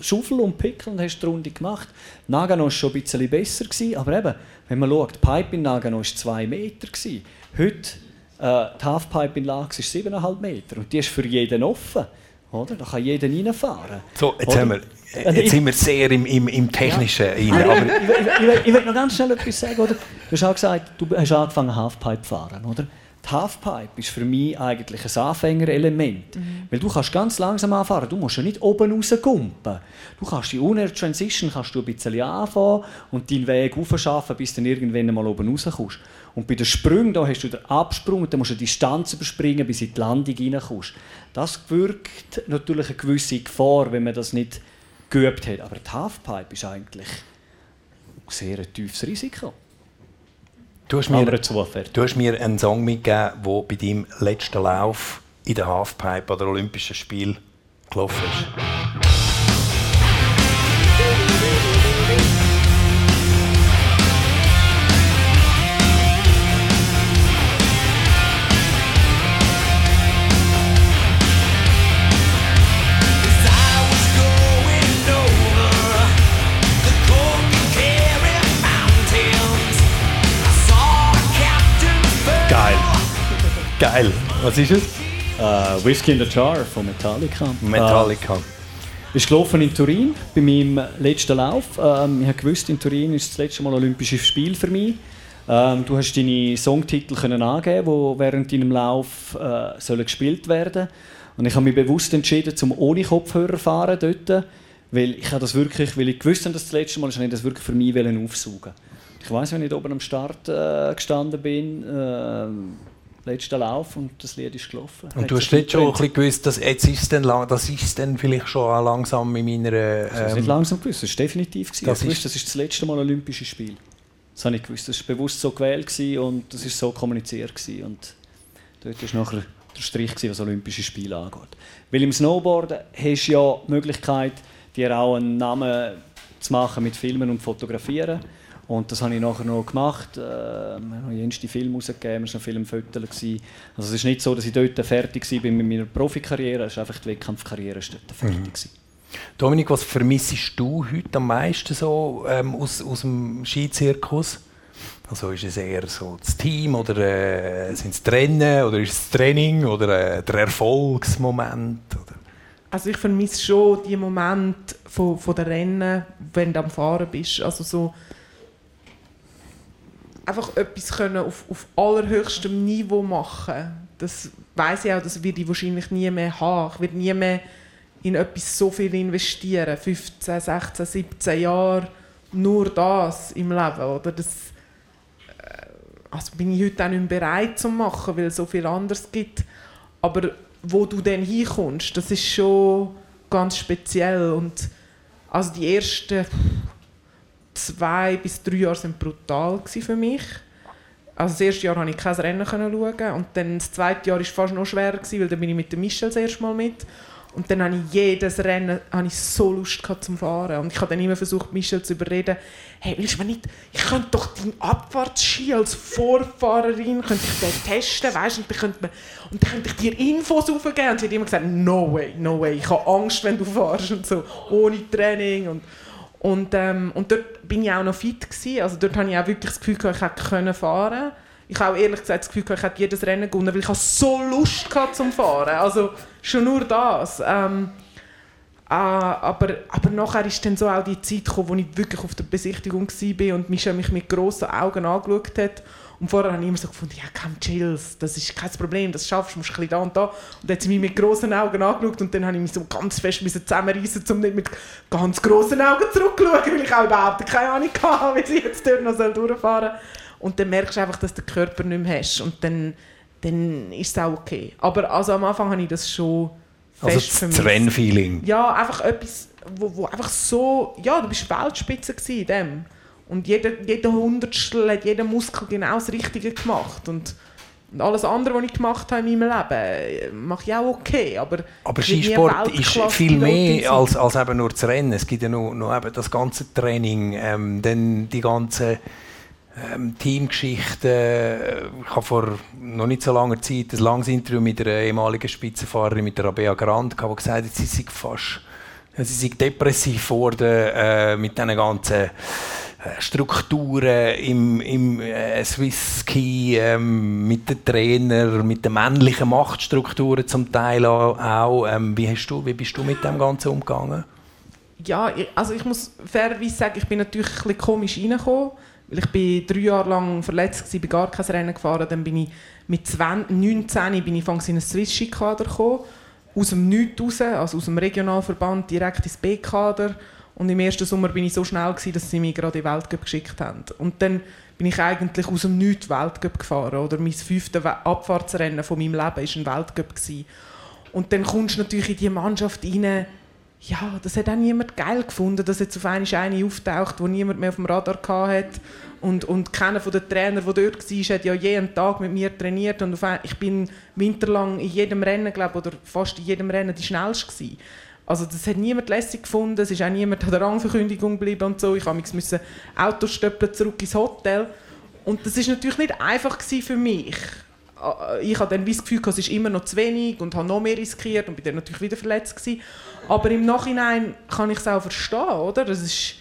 S2: Schaufel und Pickel und hast die Runde gemacht. Nagano war schon ein bisschen besser, gewesen, aber eben, wenn man schaut, die Pipe in Nagano war 2 Meter. Gewesen. Heute, äh, die Halfpipe in Lax ist 7,5 Meter und die ist für jeden offen. Oder? Da kann jeder reinfahren.
S1: So, jetzt,
S2: Oder?
S1: haben wir,
S2: Also
S1: jetzt
S2: ich-
S1: sind wir sehr im, im, im Technischen rein,
S2: Ah,
S1: aber
S2: ich, ich, ich will noch ganz schnell etwas sagen. Oder? Du hast auch gesagt, du hast angefangen Halfpipe zu fahren. Oder? Die Halfpipe ist für mich eigentlich ein Anfängerelement. Weil du kannst ganz langsam anfahren. Du musst ja nicht oben rausgumpen. Du kannst die Unair Transition kannst du ein bisschen anfangen und deinen Weg aufschaffen, bis du dann irgendwann mal oben rauskommst. Und bei den Sprüngen da hast du den Absprung und dann musst du eine Distanz überspringen, bis in die Landung reinkommst. Das wirkt natürlich eine gewisse Gefahr, wenn man das nicht geübt hat. Aber die Halfpipe ist eigentlich ein sehr tiefes Risiko.
S1: Du hast, mir, du hast mir einen Song mitgegeben, der bei deinem letzten Lauf in der Halfpipe an der Olympischen Spiel gelaufen ist. Was ist es?
S2: Äh, Whiskey in the Jar von Metallica.
S1: Metallica.
S2: Äh, ist gelaufen in Turin bei meinem letzten Lauf. Ähm, ich habe gewusst, in Turin ist das letzte Mal Olympisches Spiel für mich. Ähm, du hast deine Songtitel können angeben, die während deinem Lauf äh, sollen gespielt werden. Und ich habe mich bewusst entschieden, zum ohne Kopfhörer zu fahren dort, weil ich habe das wirklich, weil ich gewusst habe, dass das letzte Mal ist, habe ich das wirklich für mich wollen aufsaugen. Ich weiß, wenn ich oben am Start äh, gestanden bin, äh, letzter Lauf und das Lied ist gelaufen.
S1: Und
S2: Hat
S1: du hast jetzt schon ein bisschen gewusst, dass jetzt ist es dann, lang, das ist dann vielleicht schon langsam in meiner...
S2: Das ist nicht
S1: Ähm,
S2: langsam gewusst, das ist definitiv. Gewesen.
S1: Das
S2: Das,
S1: ist-
S2: ist, das ist das letzte Mal Olympische Spiel. Das habe ich gewusst. Das war bewusst so gewählt und das ist so kommuniziert. Gewesen. Und dort war nachher der Strich, gewesen, was Olympische Spiele angeht. Weil im Snowboarden hast du ja die Möglichkeit, dir auch einen Namen zu machen mit Filmen und Fotografieren. Und das habe ich nachher noch gemacht. Äh, wir haben jenste Film rausgegeben, waren noch Filmfotos. gewesen. Also es ist nicht so, dass ich dort fertig war mit meiner Profikarriere, es ist einfach die Wettkampfkarriere ist dort fertig. gewesen.
S1: Dominik, was vermissest du heute am meisten so ähm, aus, aus dem Skizirkus? Also ist es eher so das Team oder äh, sind es die Rennen oder ist es das Training oder äh, der Erfolgsmoment? Oder?
S3: Also ich vermisse schon die Momente von, von den Rennen, wenn du am Fahren bist. Also so einfach etwas können auf, auf allerhöchstem Niveau machen. Das weiß ich auch, das werde ich wahrscheinlich nie mehr haben. Ich werde nie mehr in etwas so viel investieren. 15, 16, 17 Jahre nur das im Leben, oder? Das äh, also bin ich heute auch nicht bereit zu machen, weil es so viel anderes gibt. Aber wo du dann hinkommst, das ist schon ganz speziell. Und also die ersten zwei bis drei Jahre sind brutal für mich. Also das erste Jahr konnte ich kein Rennen schauen und dann das zweite Jahr war fast noch gewesen, weil dann bin ich mit dem Michel das erste Mal mit. Und dann habe ich jedes Rennen habe ich so Lust gehabt zum Fahren. Und ich habe dann immer versucht, Michel zu überreden, hey, willst du mir nicht, ich könnte doch deinen Abfahrtsski als Vorfahrerin, könnte ich testen, weißt und dann könnte, könnte ich dir Infos aufgeben. Und sie hat immer gesagt, no way, no way, ich habe Angst, wenn du fährst und so, ohne Training. Und, und, ähm, und dort bin ich auch noch fit gewesen. Also dort habe ich auch wirklich das Gefühl ich hätte können fahren Ich habe auch ehrlich gesagt das Gefühl ich hätte jedes Rennen gewonnen, weil ich so Lust hatte zum Fahren. Also schon nur das. Ähm, äh, aber, aber nachher ist dann so auch die Zeit gekommen, wo ich wirklich auf der Besichtigung war und mich mit grossen Augen angeschaut hat. Und vorher habe ich immer so gefunden, ja komm, chills, das ist kein Problem, das schaffst du, musst ein bisschen da und da. Und dann hat sie mich mit grossen Augen angeschaut und dann habe ich mich so ganz fest zusammenreißen, um nicht mit ganz grossen Augen zurückzuschauen, weil ich auch überhaupt keine Ahnung hatte, wie sie jetzt dort noch durchfahren soll. Und dann merkst du einfach, dass du den Körper nicht mehr hast und dann, dann ist es auch okay. Aber also am Anfang habe ich das schon
S1: Also
S3: fest vermisst.
S1: das Rennfeeling.
S3: Ja, einfach etwas, wo, wo einfach so, ja, du bist Weltspitze in dem. Und jeder, jeder Hundertstel hat jeder Muskel genau das Richtige gemacht. Und, und alles andere, was ich gemacht habe in meinem Leben, äh, mache ich auch okay. Aber,
S1: Aber Skisport ist viel mehr als, als eben nur das Rennen. Es gibt ja noch, noch eben das ganze Training, ähm, dann die ganze ähm, Teamgeschichte. Ich habe vor noch nicht so langer Zeit ein langes Interview mit einer ehemaligen Spitzenfahrerin, mit der Rabea Grant, gehabt, die gesagt hat, sie sei fast sie sei depressiv geworden äh, mit diesen ganzen Strukturen im, im äh, Swiss Ski, ähm, mit den Trainern, mit den männlichen Machtstrukturen zum Teil auch. Ähm, wie, hast du, wie bist du mit dem Ganzen umgegangen?
S3: Ja, also ich muss fairerweise sagen, ich bin natürlich ein bisschen komisch reingekommen, weil ich bin drei Jahre lang verletzt war, bin gar kein Rennen gefahren. Dann bin ich mit 20, 19 bin ich in einen Swiss Ski Kader gekommen, aus dem Nichts raus, also aus dem Regionalverband direkt ins B-Kader. Und im ersten Sommer bin ich so schnell gewesen, dass sie mich gerade in den Weltcup geschickt haben. Und dann bin ich eigentlich aus dem Nichts Weltcup gefahren. Oder mein fünftes Abfahrtsrennen von meinem Leben war ein Weltcup. Gewesen. Und dann kommst du natürlich in die Mannschaft rein, ja, das hat auch niemand geil gefunden, dass jetzt auf einmal eine auftaucht, wo niemand mehr auf dem Radar hatte. Und, und keiner von den Trainern, der dort war, hat ja jeden Tag mit mir trainiert. Und auf ein, ich bin winterlang in jedem Rennen, glaube oder fast in jedem Rennen die schnellste gewesen. Also das hat niemand lässig gefunden, es ist auch niemand an der Rangverkündigung geblieben und so. Ich musste Autos zurück ins Hotel. Und das ist natürlich nicht einfach für mich. Äh, Ich hatte dann das Gefühl, es ist immer noch zu wenig und habe noch mehr riskiert und bin dann natürlich wieder verletzt gewesen. Aber im Nachhinein kann ich es auch verstehen, oder? Das ist,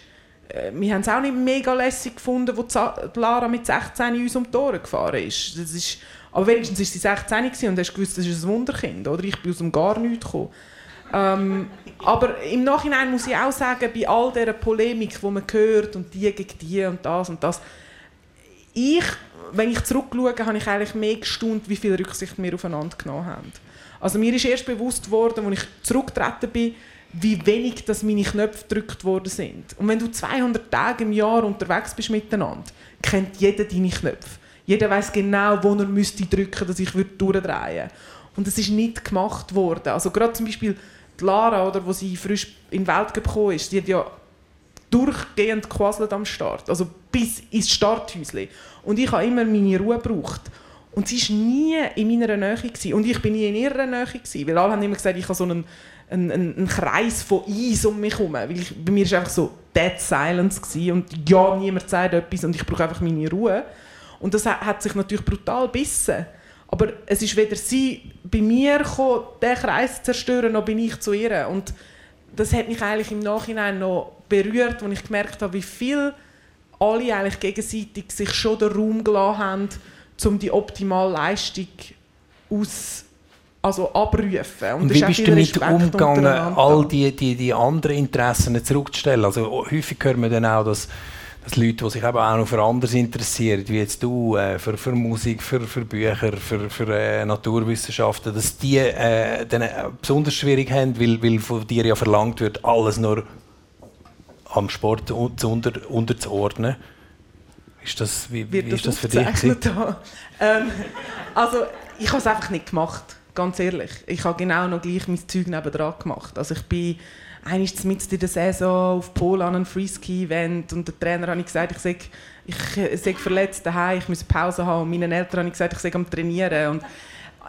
S3: äh, wir haben es auch nicht mega lässig gefunden, die Lara mit 16 uns um die Ohren gefahren ist. Das ist aber wenigstens war sie 16 gewesen und hast gewusst, das ist ein Wunderkind, oder? Ich bin aus dem gar nichts gekommen. Ähm, aber im Nachhinein muss ich auch sagen, bei all dieser Polemik, die man hört und die gegen die und das und das, ich, wenn ich zurückschaue, habe ich eigentlich mehr gestaunt, wie viel Rücksicht wir aufeinander genommen haben. Also mir ist erst bewusst worden, als ich zurückgetreten bin, wie wenig dass meine Knöpfe gedrückt worden sind. Und wenn du 200 Tage im Jahr unterwegs bist miteinander, kennt jeder deine Knöpfe. Jeder weiß genau, wo er müsste drücken, dass ich durchdrehen würde. Und das ist nicht gemacht worden. Also gerade zum Beispiel die Lara, oder, wo sie frisch in die Welt gekommen ist, die hat ja durchgehend gequasselt am Start. Also bis ins Starthäuschen. Und ich habe immer meine Ruhe gebraucht. Und sie war nie in meiner Nähe. Gewesen. Und ich bin nie in ihrer Nähe. Gewesen. Weil alle haben immer gesagt, ich habe so einen, einen, einen, Kreis von Eis um mich herum. Weil ich, bei mir war einfach so Dead Silence. Gewesen. Und ja, niemand sagt etwas und ich brauche einfach meine Ruhe. Und das hat sich natürlich brutal bissen. Aber es ist weder sie bei mir gekommen, den Kreis zu zerstören, noch bin ich zu ihr. Und das hat mich eigentlich im Nachhinein noch berührt, als ich gemerkt habe, wie viel alle eigentlich gegenseitig sich schon den Raum gelassen haben, um die optimale Leistung aus, also abrufen.
S1: Und
S3: es
S1: wie bist du damit umgegangen, all die, die, die anderen Interessen zurückzustellen? Also häufig hört man dann auch, dass, dass Leute, die sich eben auch noch für anderes interessieren, wie jetzt du, äh, für, für Musik, für, für Bücher, für, für äh, Naturwissenschaften, dass die äh, dann äh, besonders schwierig haben, weil, weil von dir ja verlangt wird, alles nur am Sport zu unter, unterzuordnen. Ist das, wie, wie
S3: das,
S1: ist das für dich?
S3: ähm, also ich habe es einfach nicht gemacht, ganz ehrlich. Ich habe genau noch gleich mein Zeug nebendran gemacht. Also ich bin einmal mitten in der Saison auf Polen an einem Freeski-Event und der Trainer ich gesagt, ich sei, ich sei verletzt daheim, ich muss Pause haben. Und meinen Eltern habe ich gesagt, ich sei am Trainieren. Und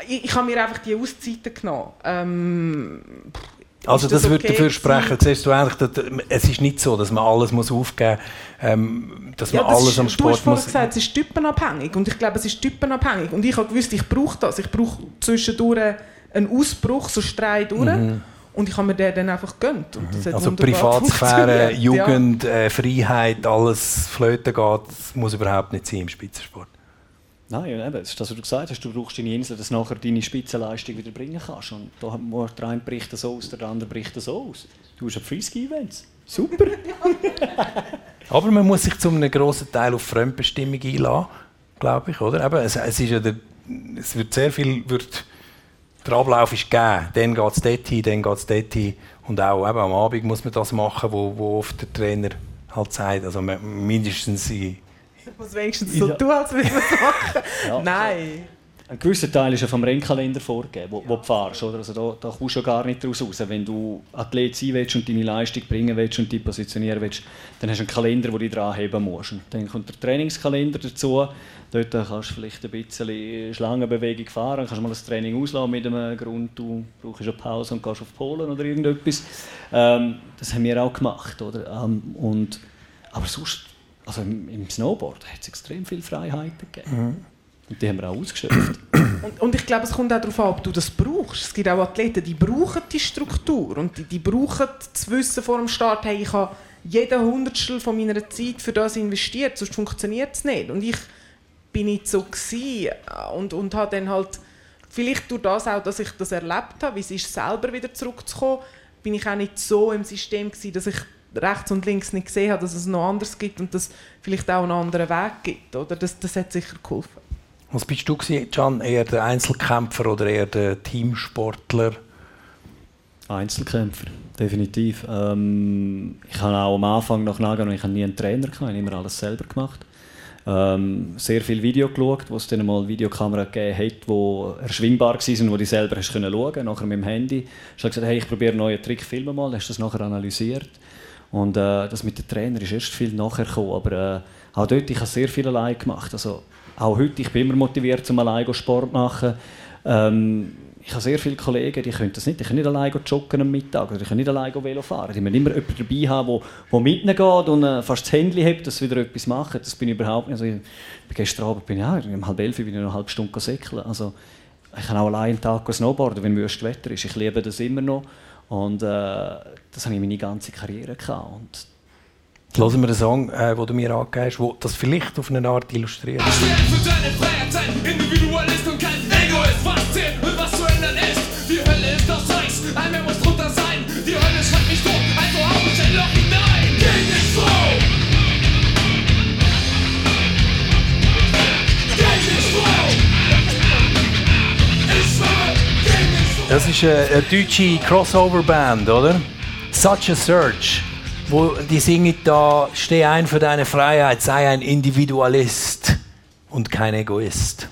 S3: ich, ich habe mir einfach die Auszeiten genommen. Ähm,
S1: Also das,
S3: das
S1: würde
S3: okay
S1: dafür
S3: gewesen?
S1: sprechen, siehst du eigentlich, dass, es ist nicht so, dass man alles muss aufgeben muss, ähm, dass man
S3: Ja, das
S1: alles
S3: ist,
S1: am
S3: Du hast
S1: Sport
S3: vorhin
S1: muss...
S3: gesagt, es ist typenabhängig. Und ich glaube, es ist typenabhängig. Und ich habe gewusst, ich brauche das. Ich brauche zwischendurch einen Ausbruch, so Streit durch. Und ich habe mir den dann einfach gönnt.
S1: Also Privatsphäre,
S3: funktioniert. Ja.
S1: Jugend, äh, Freiheit, alles flöten geht, das muss überhaupt nicht sein im Spitzensport.
S2: Nein, eben, das ist das, was du gesagt hast. Du brauchst deine Insel, dass du nachher deine Spitzenleistung wieder bringen kannst. Und da hat man- der eine bricht das so aus, der andere bricht das so aus. Du hast Freeski-Events. Super.
S1: Aber man muss sich zu einem grossen Teil auf Fremdbestimmung einlassen, glaube ich, oder? Eben, es, es, ist ja der, es wird sehr viel, wird, der Ablauf ist gegeben. Dann geht es dort hin, dann geht es dort hin. Und auch eben, am Abend muss man das machen, wo, wo oft der Trainer halt sagt, also man- mindestens in
S3: Ich muss wenigstens so
S2: Ja.
S3: tun, als würde ich das machen.
S2: Ja.
S3: Nein.
S2: Ein gewisser Teil ist ja vom Rennkalender vorgegeben, wo, wo du fährst. Oder? Also da, da kommst du ja gar nicht daraus raus. Wenn du Athlet sein willst und deine Leistung bringen willst und dich positionieren willst, dann hast du einen Kalender, den du dran haben musst. Und dann kommt der Trainingskalender dazu. Dort kannst du vielleicht ein bisschen Schlangenbewegung fahren, kannst mal das Training auslassen mit dem Grund, du brauchst eine Pause und gehst auf Polen oder irgendetwas. Ähm, das haben wir auch gemacht. Oder? Ähm, und, aber sonst, also im, im Snowboard hat es extrem viele Freiheiten gegeben. Und die haben wir auch ausgeschöpft.
S3: Und, und ich glaube, es kommt auch darauf an, ob du das brauchst. Es gibt auch Athleten, die brauchen die Struktur und die, die brauchen das Wissen vor dem Start, hey, ich habe jeden Hundertstel von meiner Zeit für das investiert, sonst funktioniert es nicht. Und ich bin nicht so gewesen und, und habe dann halt, vielleicht durch das auch, dass ich das erlebt habe, wie es ist, selber wieder zurückzukommen, bin ich auch nicht so im System gewesen, dass ich rechts und links nicht gesehen habe, dass es noch anders gibt und dass es vielleicht auch einen anderen Weg gibt. Oder? Das, das hat sicher geholfen.
S1: Was bist du Can? Eher der Einzelkämpfer oder eher der Teamsportler?
S2: Einzelkämpfer, definitiv. Ähm, ich habe auch am Anfang nach Nagano, ich habe nie einen Trainer gehabt, ich habe immer alles selber gemacht. Ähm, sehr viel Video geschaut, wo es dann mal Videokamera gegeben hat, die erschwingbar waren, wo du selber hast können schauen nachher mit dem Handy. Ich habe gesagt, hey, ich probiere einen neuen Trick, filme mal, hast das nachher analysiert. Und äh, das mit dem Trainer ist erst viel nachher gekommen, aber äh, auch dort, ich habe sehr viel allein gemacht. Also, auch heute, ich bin immer motiviert, zum allein Sport zu machen. Ähm, ich habe sehr viele Kollegen, die können das nicht. Die können nicht allein joggen am Mittag oder die können nicht allein Velo fahren. Die müssen immer jemanden dabei haben, der, der mitgeht und äh, fast das Handy hat, dass wieder etwas machen. Das bin ich überhaupt nicht. Also, ich, gestern Abend bin ich, ja, um halb elf bin ich noch eine halbe Stunde säckeln. Also, ich kann auch allein einen Tag snowboarden, wenn wüstes Wetter ist. Ich liebe das immer noch. Und äh, das habe ich meine ganze Karriere gehabt. Und
S1: Hören wir einen Song, äh, den du mir angegeben hast, der das vielleicht auf eine Art illustriert.
S6: Ich für deine Freiheit, Individualist und kein Egoist. Was zählt und was zu ändern ist. Die Hölle ist aus Eis, ein Meer muss drunter sein. Die Hölle schreibt mich tot, also hau ich ein Loch hinein. Ich schwöre, gegen den Strom!
S1: Das ist eine, eine deutsche Crossover-Band, oder? Such a Search. Wo die singen da, steh ein für deine Freiheit, sei ein Individualist und kein Egoist.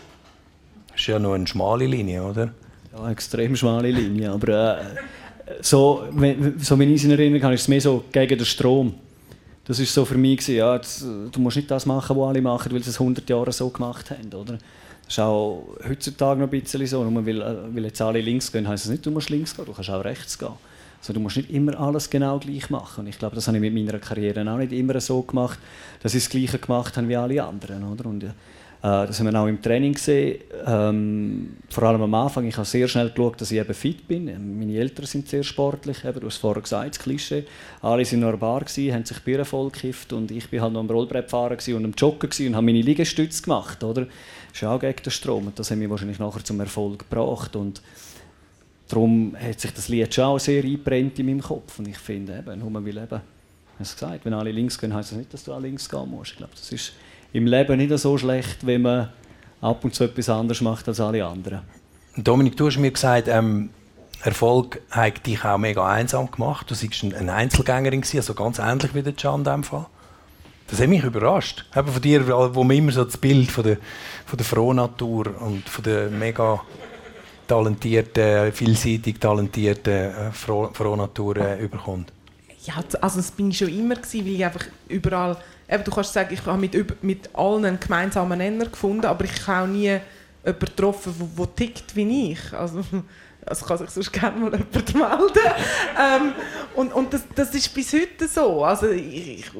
S1: Das ist ja nur eine schmale Linie, oder?
S2: Ja, eine extrem schmale Linie. Aber äh, so, wenn, so wenn ich es in Erinnerung habe, ist es mehr so gegen den Strom. Das war so für mich, gewesen, ja, du musst nicht das machen, was alle machen, weil sie es 100 Jahre so gemacht haben. Oder? Das ist auch heutzutage noch ein bisschen so. Nur weil, äh, weil jetzt alle links gehen, heisst es nicht, du musst links gehen, du kannst auch rechts gehen. Also, du musst nicht immer alles genau gleich machen. Und ich glaube, das habe ich mit meiner Karriere auch nicht immer so gemacht, dass ich das Gleiche gemacht habe wie alle anderen. Oder? Und, äh, das haben wir auch im Training gesehen. Ähm, vor allem am Anfang. Ich habe sehr schnell geschaut, dass ich eben fit bin. Meine Eltern sind sehr sportlich. Eben, du hast vorher gesagt, das Klischee. Alle waren in der Bar, gewesen, haben sich Bier vollgekifft und ich war halt noch am Rollbrett fahren und am Joggen und habe meine Liegestütze gemacht. Oder? Das ist auch gegen den Strom. Und das hat mich wahrscheinlich nachher zum Erfolg gebracht. Und darum hat sich das Lied schon auch sehr eingebrennt in meinem Kopf. Und ich finde, eben, nur weil eben, ich habe es gesagt, wenn alle links gehen, heisst das nicht, dass du auch links gehen musst. Ich glaube, das ist im Leben nicht so schlecht, wenn man ab und zu etwas anderes macht als alle anderen.
S1: Dominik, du hast mir gesagt, ähm, Erfolg hat dich auch mega einsam gemacht. Du warst ein- eine Einzelgängerin, also ganz ähnlich wie der Can in diesem Fall. Das hat mich überrascht. Eben von dir, wo man immer so das Bild von der, von der Frohnatur und von der mega talentierten, vielseitig talentierten Froh, Frohnatur äh, überkommt.
S3: Ja, also das bin ich schon immer gewesen, weil ich einfach überall, eben, du kannst sagen, ich habe mit, mit allen einen gemeinsamen Nenner gefunden, aber ich habe auch nie jemanden getroffen, wo, wo tickt wie ich. Also, also kann sich sonst gerne mal jemand melden. ähm, und und das, das ist bis heute so. Also ich, ich,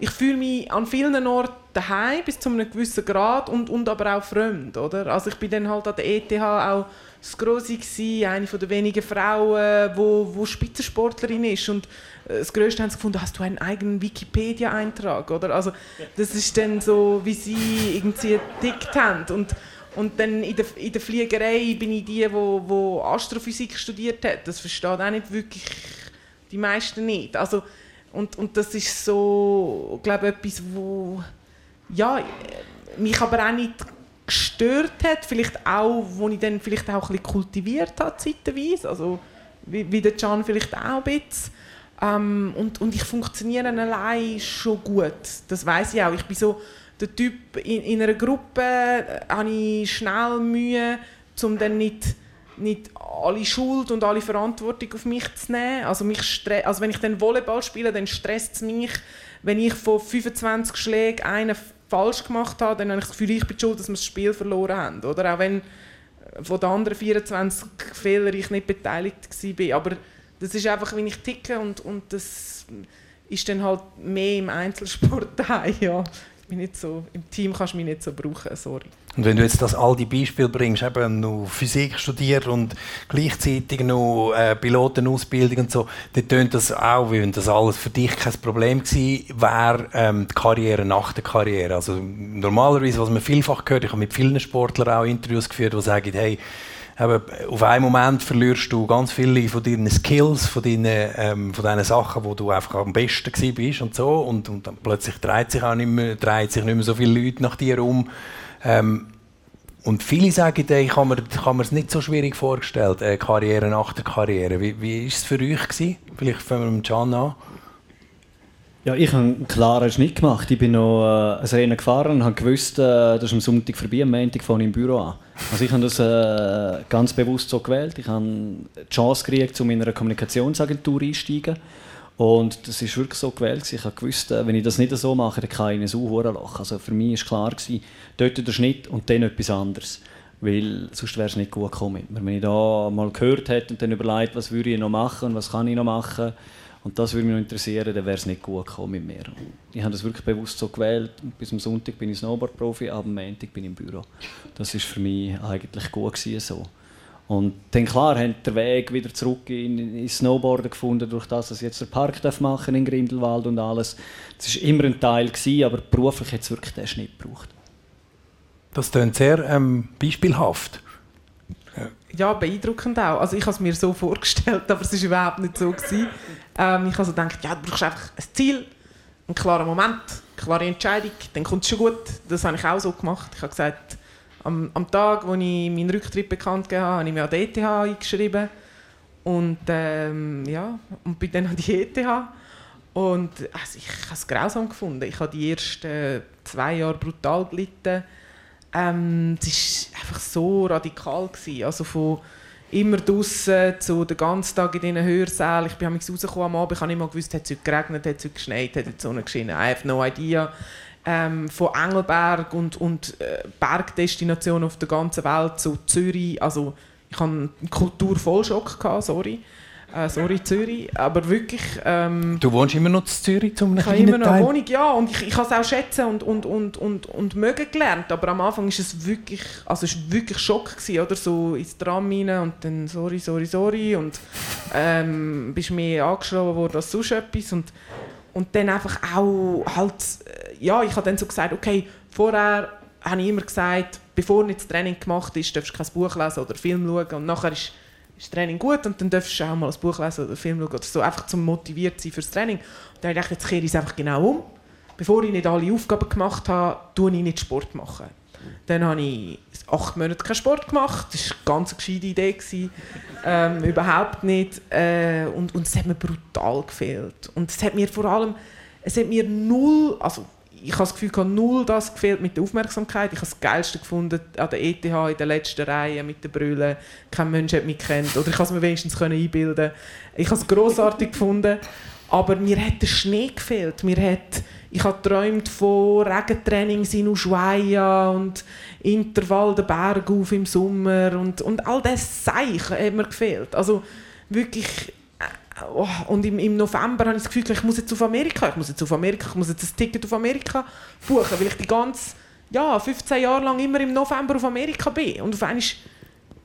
S3: ich fühle mich an vielen Orten daheim bis zu einem gewissen Grad und, und aber auch fremd, oder? Also ich bin dann halt an der ETH auch das Grosse gsi, eine von der wenigen Frauen, wo, wo Spitzensportlerin ist und äh, das Größte haben sie gefunden, hast du einen eigenen Wikipedia-Eintrag, oder? Also das ist dann so, wie sie irgendwie gedickt haben und und dann in der, in der Fliegerei bin ich die, wo, wo Astrophysik studiert hat. Das versteht auch nicht wirklich die meisten nicht. Also, und, und das ist so, glaube etwas, wo ja, mich aber auch nicht gestört hat. Vielleicht auch, wo ich dann vielleicht auch ein bisschen kultiviert habe, zeitweise. Also, wie, wie der Can vielleicht auch ein bisschen. Ähm, und, und ich funktioniere allein schon gut. Das weiß ich auch. Ich bin so der Typ, in, in einer Gruppe äh, habe ich schnell Mühe, um dann nicht, nicht alle Schuld und alle Verantwortung auf mich zu nehmen. Also, mich also wenn ich dann Volleyball spiele, dann stresst es mich, wenn ich von 25 Schlägen einen falsch gemacht habe, dann habe ich das Gefühl, ich bin schuld, dass wir das Spiel verloren haben. Oder auch wenn äh, von den anderen 24 Fehlern ich nicht beteiligt war. Aber das ist einfach, wie ich ticke und, und das ist dann halt mehr im Einzelsport ja. Ich bin nicht so, Im Team kannst du mich nicht so brauchen, sorry.
S1: Und wenn du jetzt das all die Beispiele bringst, eben noch Physik studiert und gleichzeitig noch äh, Pilotenausbildung und so, dann tönt das auch, wie wenn das alles für dich kein Problem gewesen wäre, ähm, die Karriere nach der Karriere. Also normalerweise, was man vielfach hört, ich habe mit vielen Sportlern auch Interviews geführt, die sagen, hey, eben, auf einen Moment verlierst du ganz viele von deinen Skills, von deinen, ähm, von deinen Sachen, wo du einfach am besten gewesen bist und so und, und dann plötzlich dreht sich auch nicht mehr, dreht sich nicht mehr so viele Leute nach dir um. Ähm, und viele sagen, ich habe mir, mir es nicht so schwierig vorgestellt, äh, Karriere nach der Karriere. Wie, ist es für euch gewesen? Vielleicht fangen wir mit Can an.
S2: Ja, ich habe einen klaren Schnitt gemacht. Ich bin noch äh, ein Rennen gefahren und habe gewusst, äh, das am Sonntag vorbei, am Montag fange ich im Büro an. Also ich habe das äh, ganz bewusst so gewählt. Ich habe die Chance gekriegt, in einer Kommunikationsagentur einzusteigen. Und das ist wirklich so gewählt. Ich gewusst, äh, wenn ich das nicht so mache, dann kann ich in ein Sauhurenloch. Also für mich war klar, gewesen, dort der Schnitt und dann etwas anderes. Weil sonst wäre es nicht gut gekommen. Wenn ich da mal gehört hätte und dann überlegt, was würde ich noch machen und was kann ich noch machen, und das würde mich noch interessieren, dann wäre es nicht gut gekommen mit mir. Ich habe das wirklich bewusst so gewählt. Bis am Sonntag bin ich Snowboard-Profi, ab Montag bin ich im Büro. Das ist für mich eigentlich gut gewesen, so. Und dann klar, haben der Weg wieder zurück in, ins Snowboarden gefunden, durch das, dass jetzt den Park darf machen in Grindelwald und alles. Das war immer ein Teil, gewesen, aber beruflich hat es wirklich den Schnitt gebraucht.
S1: Das klingt sehr ähm, beispielhaft.
S3: Ja, beeindruckend auch. Also ich habe es mir so vorgestellt, aber es war überhaupt nicht so. Gewesen. Ähm, ich habe so gedacht, ja, du brauchst einfach ein Ziel, einen klaren Moment, eine klare Entscheidung, dann kommt es schon gut. Das habe ich auch so gemacht. Ich habe gesagt, am, am Tag, wo ich meinen Rücktritt bekannt gegeben habe, habe ich mir an die ETH eingeschrieben. Und, ähm, ja, und bin dann an die ETH. Und also ich habe es grausam gefunden. Ich habe die ersten zwei Jahre brutal gelitten. Ähm, es war einfach so radikal. Gewesen. Also von immer draußen zu den ganzen Tag in diesen Hörsälen. Ich bin rausgekommen am Abend, ich habe nicht mal gewusst, hat es heute geregnet, hat es heute geschneit, hat die Sonne geschienen. I have no idea. Ähm, von Engelberg und, und äh, Bergdestinationen auf der ganzen Welt zu Zürich. Also ich hatte einen Kulturvollschock, gehabt, sorry. Äh, sorry Zürich, aber wirklich... Ähm,
S1: Du wohnst immer noch in Zürich zum
S3: ich habe immer noch eine? Wohnung, ja, und ich, ich habe es auch schätzen und, und, und, und, und mögen gelernt, aber am Anfang ist es wirklich, also es war wirklich Schock gewesen, oder, so ins Tram rein und dann sorry, sorry, sorry und ähm, bist mehr angeschrieben worden als sonst etwas und, und dann einfach auch halt, äh, ja, ich habe dann so gesagt, okay, vorher habe ich immer gesagt, bevor nicht das Training gemacht ist, darfst du kein Buch lesen oder Film schauen und nachher ist ist das Training gut und dann darfst du auch mal ein Buch lesen oder Film schauen oder so, einfach zum motiviert sein fürs Training. Und dann habe ich gedacht, jetzt kehre ich es einfach genau um. Bevor ich nicht alle Aufgaben gemacht habe, tue ich nicht Sport machen. Dann habe ich acht Monate keinen Sport gemacht. Das war eine ganz gescheite Idee. Ähm, überhaupt nicht. Äh, und, und es hat mir brutal gefehlt. Und es hat mir vor allem, es hat mir null, also ich habe das Gefühl, gehabt, null das gefehlt mit der Aufmerksamkeit. Ich habe das Geilste gefunden an der ETH in der letzten Reihe mit den Brüllen. Kein Mensch hat mich kennt. Oder ich konnte es mir wenigstens einbilden. Ich habe es grossartig gefunden. Aber mir hat der Schnee gefehlt. Mir hat, ich habe geträumt von Regentrainings in Ushuaia und Intervall der Berg auf im Sommer und, und all das Seich hat mir gefehlt. Also wirklich äh, oh, und im, im November habe ich das Gefühl, ich muss jetzt auf Amerika, ich muss jetzt auf Amerika, ich muss jetzt ein Ticket auf Amerika buchen, weil ich die ganze, ja, 15 Jahre lang immer im November auf Amerika bin. Und auf einmal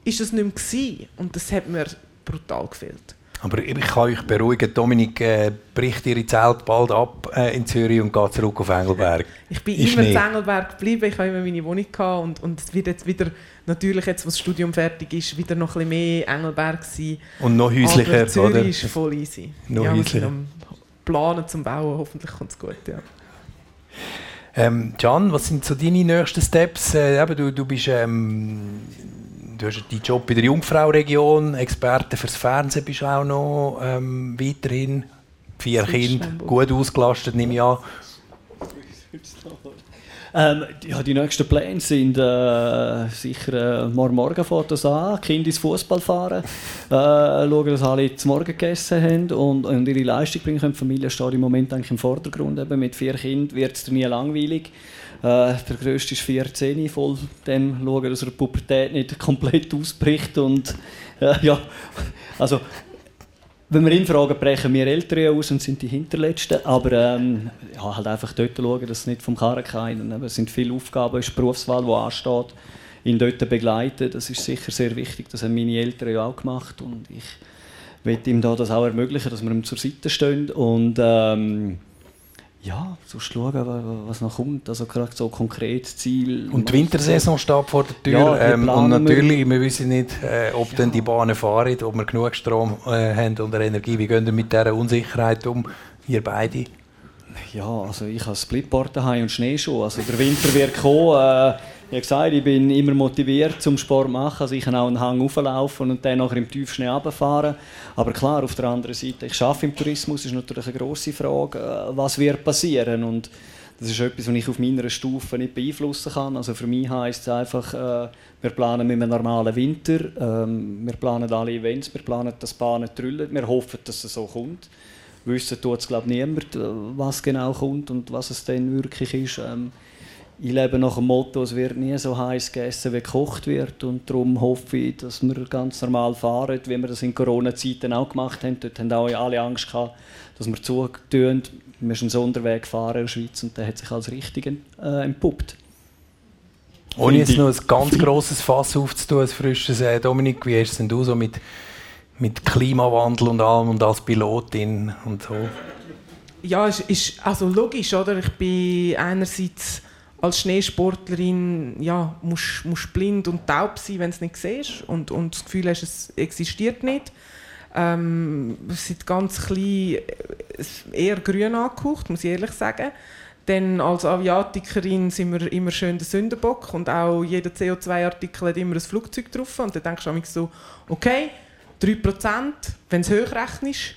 S3: ist das nicht mehr. Und das hat mir brutal gefehlt.
S1: Aber ich kann euch beruhigen, Dominik äh, bricht ihre Zelt bald ab äh, in Zürich und geht zurück auf Engelberg.
S3: Ich bin
S1: Ist
S3: immer in Engelberg geblieben, ich habe immer meine Wohnung gehabt und, und es wird jetzt wieder, natürlich jetzt, wo das Studium fertig ist, wieder noch ein bisschen mehr Engelberg sein.
S1: Und noch häuslicher,
S3: Aber Zürich
S1: oder?
S3: ist voll easy.
S1: Noch
S3: ja,
S1: häuslicher.
S3: Planen zum Bauen, hoffentlich kommt es gut, ja.
S1: Ähm, Can, was sind so deine nächsten Steps? Äh, du, du bist ähm, du hast deinen Job in der Jungfrau-Region, Experte fürs Fernsehen bist du auch noch ähm, weiterhin. Vier Kinder, gut ausgelastet, nehme ich an.
S2: Ähm, ja, die nächsten Pläne sind äh, sicher äh, morgen Morgen fährt das an, Kinder ins Fußball fahren, äh, schauen, dass alle zum Morgen gegessen haben und, und ihre Leistung bringen können. Die Familie steht im Moment eigentlich im Vordergrund. Eben mit vier Kindern wird es nie langweilig. Äh, der grösste ist 14, voll dem schauen, dass er die Pubertät nicht komplett ausbricht und äh, ja, also wenn wir ihn fragen, brechen wir Ältere aus und sind die Hinterletzten. Aber ähm, ja, halt einfach dort schauen, dass es nicht vom Karren keinen. Es sind viele Aufgaben, es ist die Berufswahl, die ansteht. Ihn dort begleiten, das ist sicher sehr wichtig. Das haben meine Eltern ja auch gemacht. Und ich will ihm da das auch ermöglichen, dass wir ihm zur Seite stehen. Und ähm, ja, so schauen, wa- was noch kommt. Also gerade so konkret Ziel.
S1: Und die Wintersaison steht vor der Tür.
S2: Ja,
S1: ähm, und
S2: wir.
S1: natürlich, wir wissen nicht, äh, ob dann die Bahnen fahren, ob wir genug Strom äh, haben und Energie. Wie gehen wir mit dieser Unsicherheit um? Ihr beide?
S2: Ja, also ich habe Splitboard daheim und Schneeschuhe. Also der Winter wird kommen. Äh, ich habe gesagt, ich bin immer motiviert zum Sport zu machen. Also ich kann auch einen Hang hochlaufen und dann nachher im Tiefschnee runterfahren. Aber klar, auf der anderen Seite, ich arbeite im Tourismus, ist natürlich eine grosse Frage, äh, was wird passieren. Und das ist etwas, was ich auf meiner Stufe nicht beeinflussen kann. Also für mich heisst es einfach, äh, wir planen mit einem normalen Winter, ähm, wir planen alle Events, wir planen, dass die Bahnen trüllen, wir hoffen, dass es so kommt. Wissen tut es glaube niemand, äh, was genau kommt und was es dann wirklich ist. Ähm, ich lebe nach dem Motto, es wird nie so heiß gegessen, wie gekocht wird. Und darum hoffe ich, dass wir ganz normal fahren, wie wir das in Corona-Zeiten auch gemacht haben. Dort haben auch alle Angst gehabt, dass wir zutun. Wir sind einen Sonderweg gefahren in der Schweiz und der hat sich als richtigen äh, entpuppt.
S1: Ohne jetzt noch ein ganz grosses Fass aufzutun, ein frisches äh, Dominik, wie hast denn du so mit, mit Klimawandel und allem und als Pilotin und so?
S3: Ja, ist, ist also logisch, oder? Ich bin einerseits als Schneesportlerin, ja, musst, musst blind und taub sein, wenn du es nicht siehst und, und das Gefühl hast, es existiert nicht. Ähm, sind ganz klein, eher grün angehaucht, muss ich ehrlich sagen. Dann als Aviatikerin sind wir immer schön der Sündenbock und auch jeder CO2-Artikel hat immer ein Flugzeug drauf. Und dann denkst du manchmal so, okay, 3%, wenn es hochrechnest,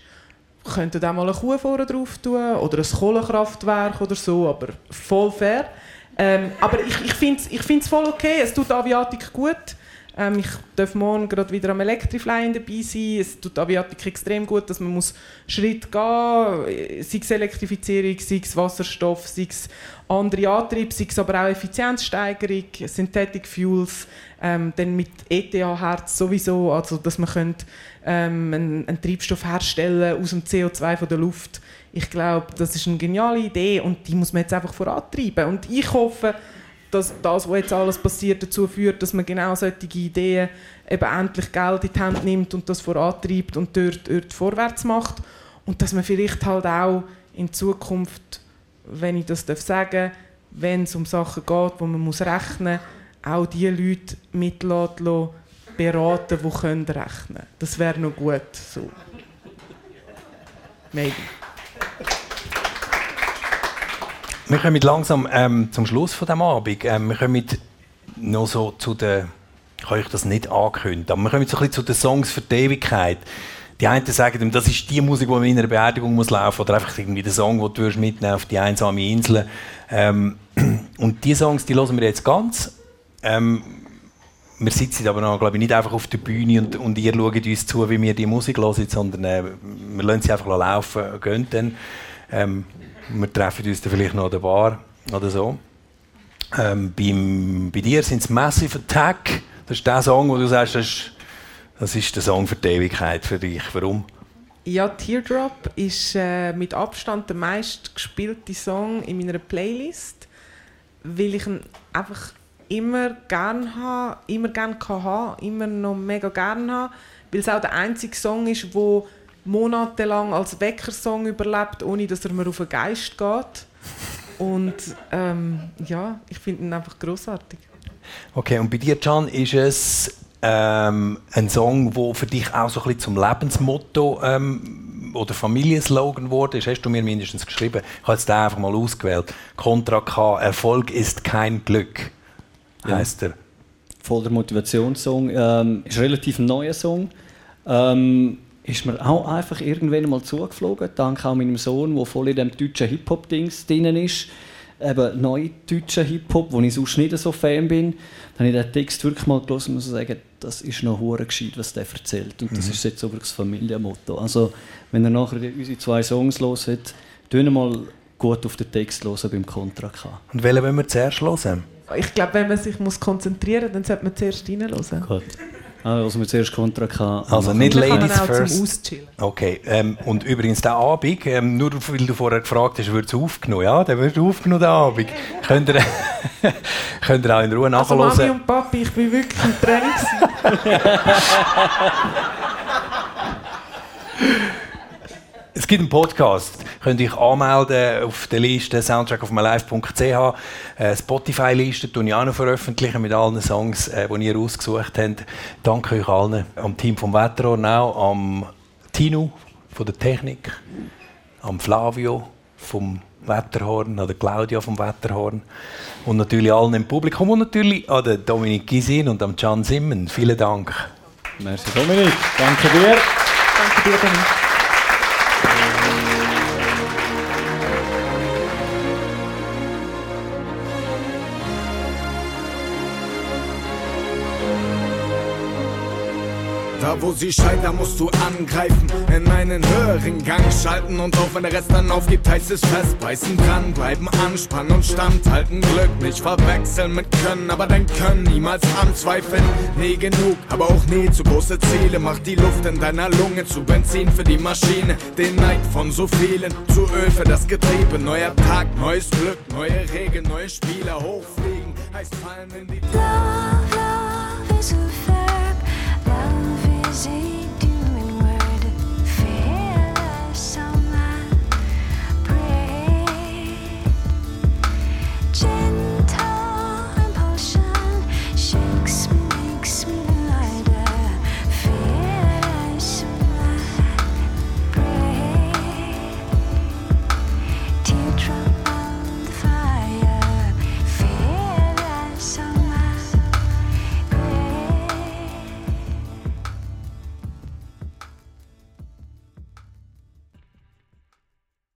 S3: könnte da mal eine Kuh vorne drauf tun oder ein Kohlekraftwerk oder so, aber voll fair. Ähm, aber ich, ich finde es ich find's voll okay, es tut Aviatik gut. Ähm, ich darf morgen gerade wieder am Electriflying dabei sein. Es tut Aviatik extrem gut, dass man muss Schritt gehen sei es Elektrifizierung, sei es Wasserstoff, sei es andere Antriebe, sei es aber auch Effizienzsteigerung, Synthetic Fuels, ähm, dann mit ETH-Herz sowieso, also dass man könnte, ähm, einen, einen Treibstoff herstellen aus dem CO2 von der Luft. Ich glaube, das ist eine geniale Idee und die muss man jetzt einfach vorantreiben. Und ich hoffe, dass das, was jetzt alles passiert, dazu führt, dass man genau solche Ideen eben endlich Geld in die Hand nimmt und das vorantreibt und dort, dort vorwärts macht. Und dass man vielleicht halt auch in Zukunft, wenn ich das darf sagen wenn es um Sachen geht, wo man muss rechnen muss, auch die Leute mitlassen lassen, beraten, die können rechnen Das wäre noch gut. So. Maybe.
S1: Wir kommen langsam ähm, zum Schluss von dem Abend. Ähm, wir kommen noch so zu den, ich kann euch das nicht ankündigen, aber wir kommen so ein bisschen zu den Songs für die Ewigkeit. Die einen sagen, das ist die Musik, die in einer Beerdigung muss laufen oder einfach irgendwie der Song, den du mitnehmen auf die einsame Insel. Ähm, und die Songs, die hören wir jetzt ganz. Ähm, wir sitzen aber noch, glaube ich, nicht einfach auf der Bühne und, und ihr schaut uns zu, wie wir die Musik hören, sondern äh, wir lassen sie einfach laufen, gehen dann. Ähm, wir treffen uns dann vielleicht noch an der Bar oder so. Ähm, beim, bei dir sind es Massive Attack. Das ist der Song, wo du sagst, das ist, das ist der Song für die Ewigkeit für dich. Warum?
S3: Ja, Teardrop ist äh, mit Abstand der meistgespielte Song in meiner Playlist, weil ich ihn einfach immer gern habe, immer gern kann haben, immer noch mega gern habe, weil es auch der einzige Song ist, wo monatelang als Weckersong überlebt, ohne dass er mir auf den Geist geht. Und ähm, ja, ich finde ihn einfach großartig.
S1: Okay, und bei dir, Can, ist es ähm, ein Song, der für dich auch so ein bisschen zum Lebensmotto ähm, oder Familienslogan geworden ist? Hast du mir mindestens geschrieben? Ich habe jetzt den einfach mal ausgewählt. Contra K, Erfolg ist kein Glück,
S2: Ja.
S1: heißt er.
S2: voller Motivationssong. Ähm, ist ein relativ neuer Song. Ähm, ist mir auch einfach irgendwann mal zugeflogen, dank auch meinem Sohn, der voll in dem deutschen Hip-Hop-Dings drin ist. Eben neu deutschen Hip-Hop, wo ich sonst nicht so Fan bin. Dann habe ich den Text wirklich mal gelesen und muss sagen, das ist noch hure gescheit, was der erzählt. Und das ist jetzt so wirklich das Familienmotto. Also, wenn ihr nachher die- unsere zwei Songs hört, tun mal gut auf den Text hören beim Contra K.
S1: Und welchen wollen wir zuerst hören?
S3: Ich glaube, wenn man sich muss konzentrieren muss, dann sollte man zuerst reinhören.
S2: Gut. Also, wir zuerst Contra K.
S1: Also nicht
S3: Dann
S1: Ladies first. Okay, ähm, und übrigens der Abend, ähm, nur weil du vorher gefragt hast, wird es aufgenommen? Ja, der wird aufgenommen, der Abend. könnt, ihr, könnt ihr auch in Ruhe
S3: Also Mami
S1: nachhören.
S3: und Papi, ich bin wirklich im Training. gewesen.
S1: Es gibt einen Podcast, könnt ihr euch anmelden auf der Liste soundtrackofmylife.ch. Äh, Spotify-Liste tue ich auch noch veröffentlichen mit allen Songs, äh, die ihr ausgesucht habt. Danke euch allen, am Team vom Wetterhorn auch, am Tino von der Technik, am Flavio vom Wetterhorn, an der Claudia vom Wetterhorn und natürlich allen im Publikum und natürlich an den Dominik Gisin und am Can Simmen. Vielen Dank.
S2: Merci Dominik, danke dir.
S3: Danke dir, Dominik.
S6: Wo sie scheitern, musst du angreifen, in einen höheren Gang schalten und auch wenn der Rest dann aufgibt, heißt es festbeißen, dranbleiben, anspannen und standhalten. Glück nicht verwechseln mit Können, aber dein Können niemals anzweifeln. Nie genug, aber auch nie zu große Ziele. Mach die Luft in deiner Lunge zu Benzin für die Maschine. Den Neid von so vielen zu Öl für das Getriebe. Neuer Tag, neues Glück, neue Regeln, neue Spieler hochfliegen. Heißt fallen in die
S8: Love, love is a fairy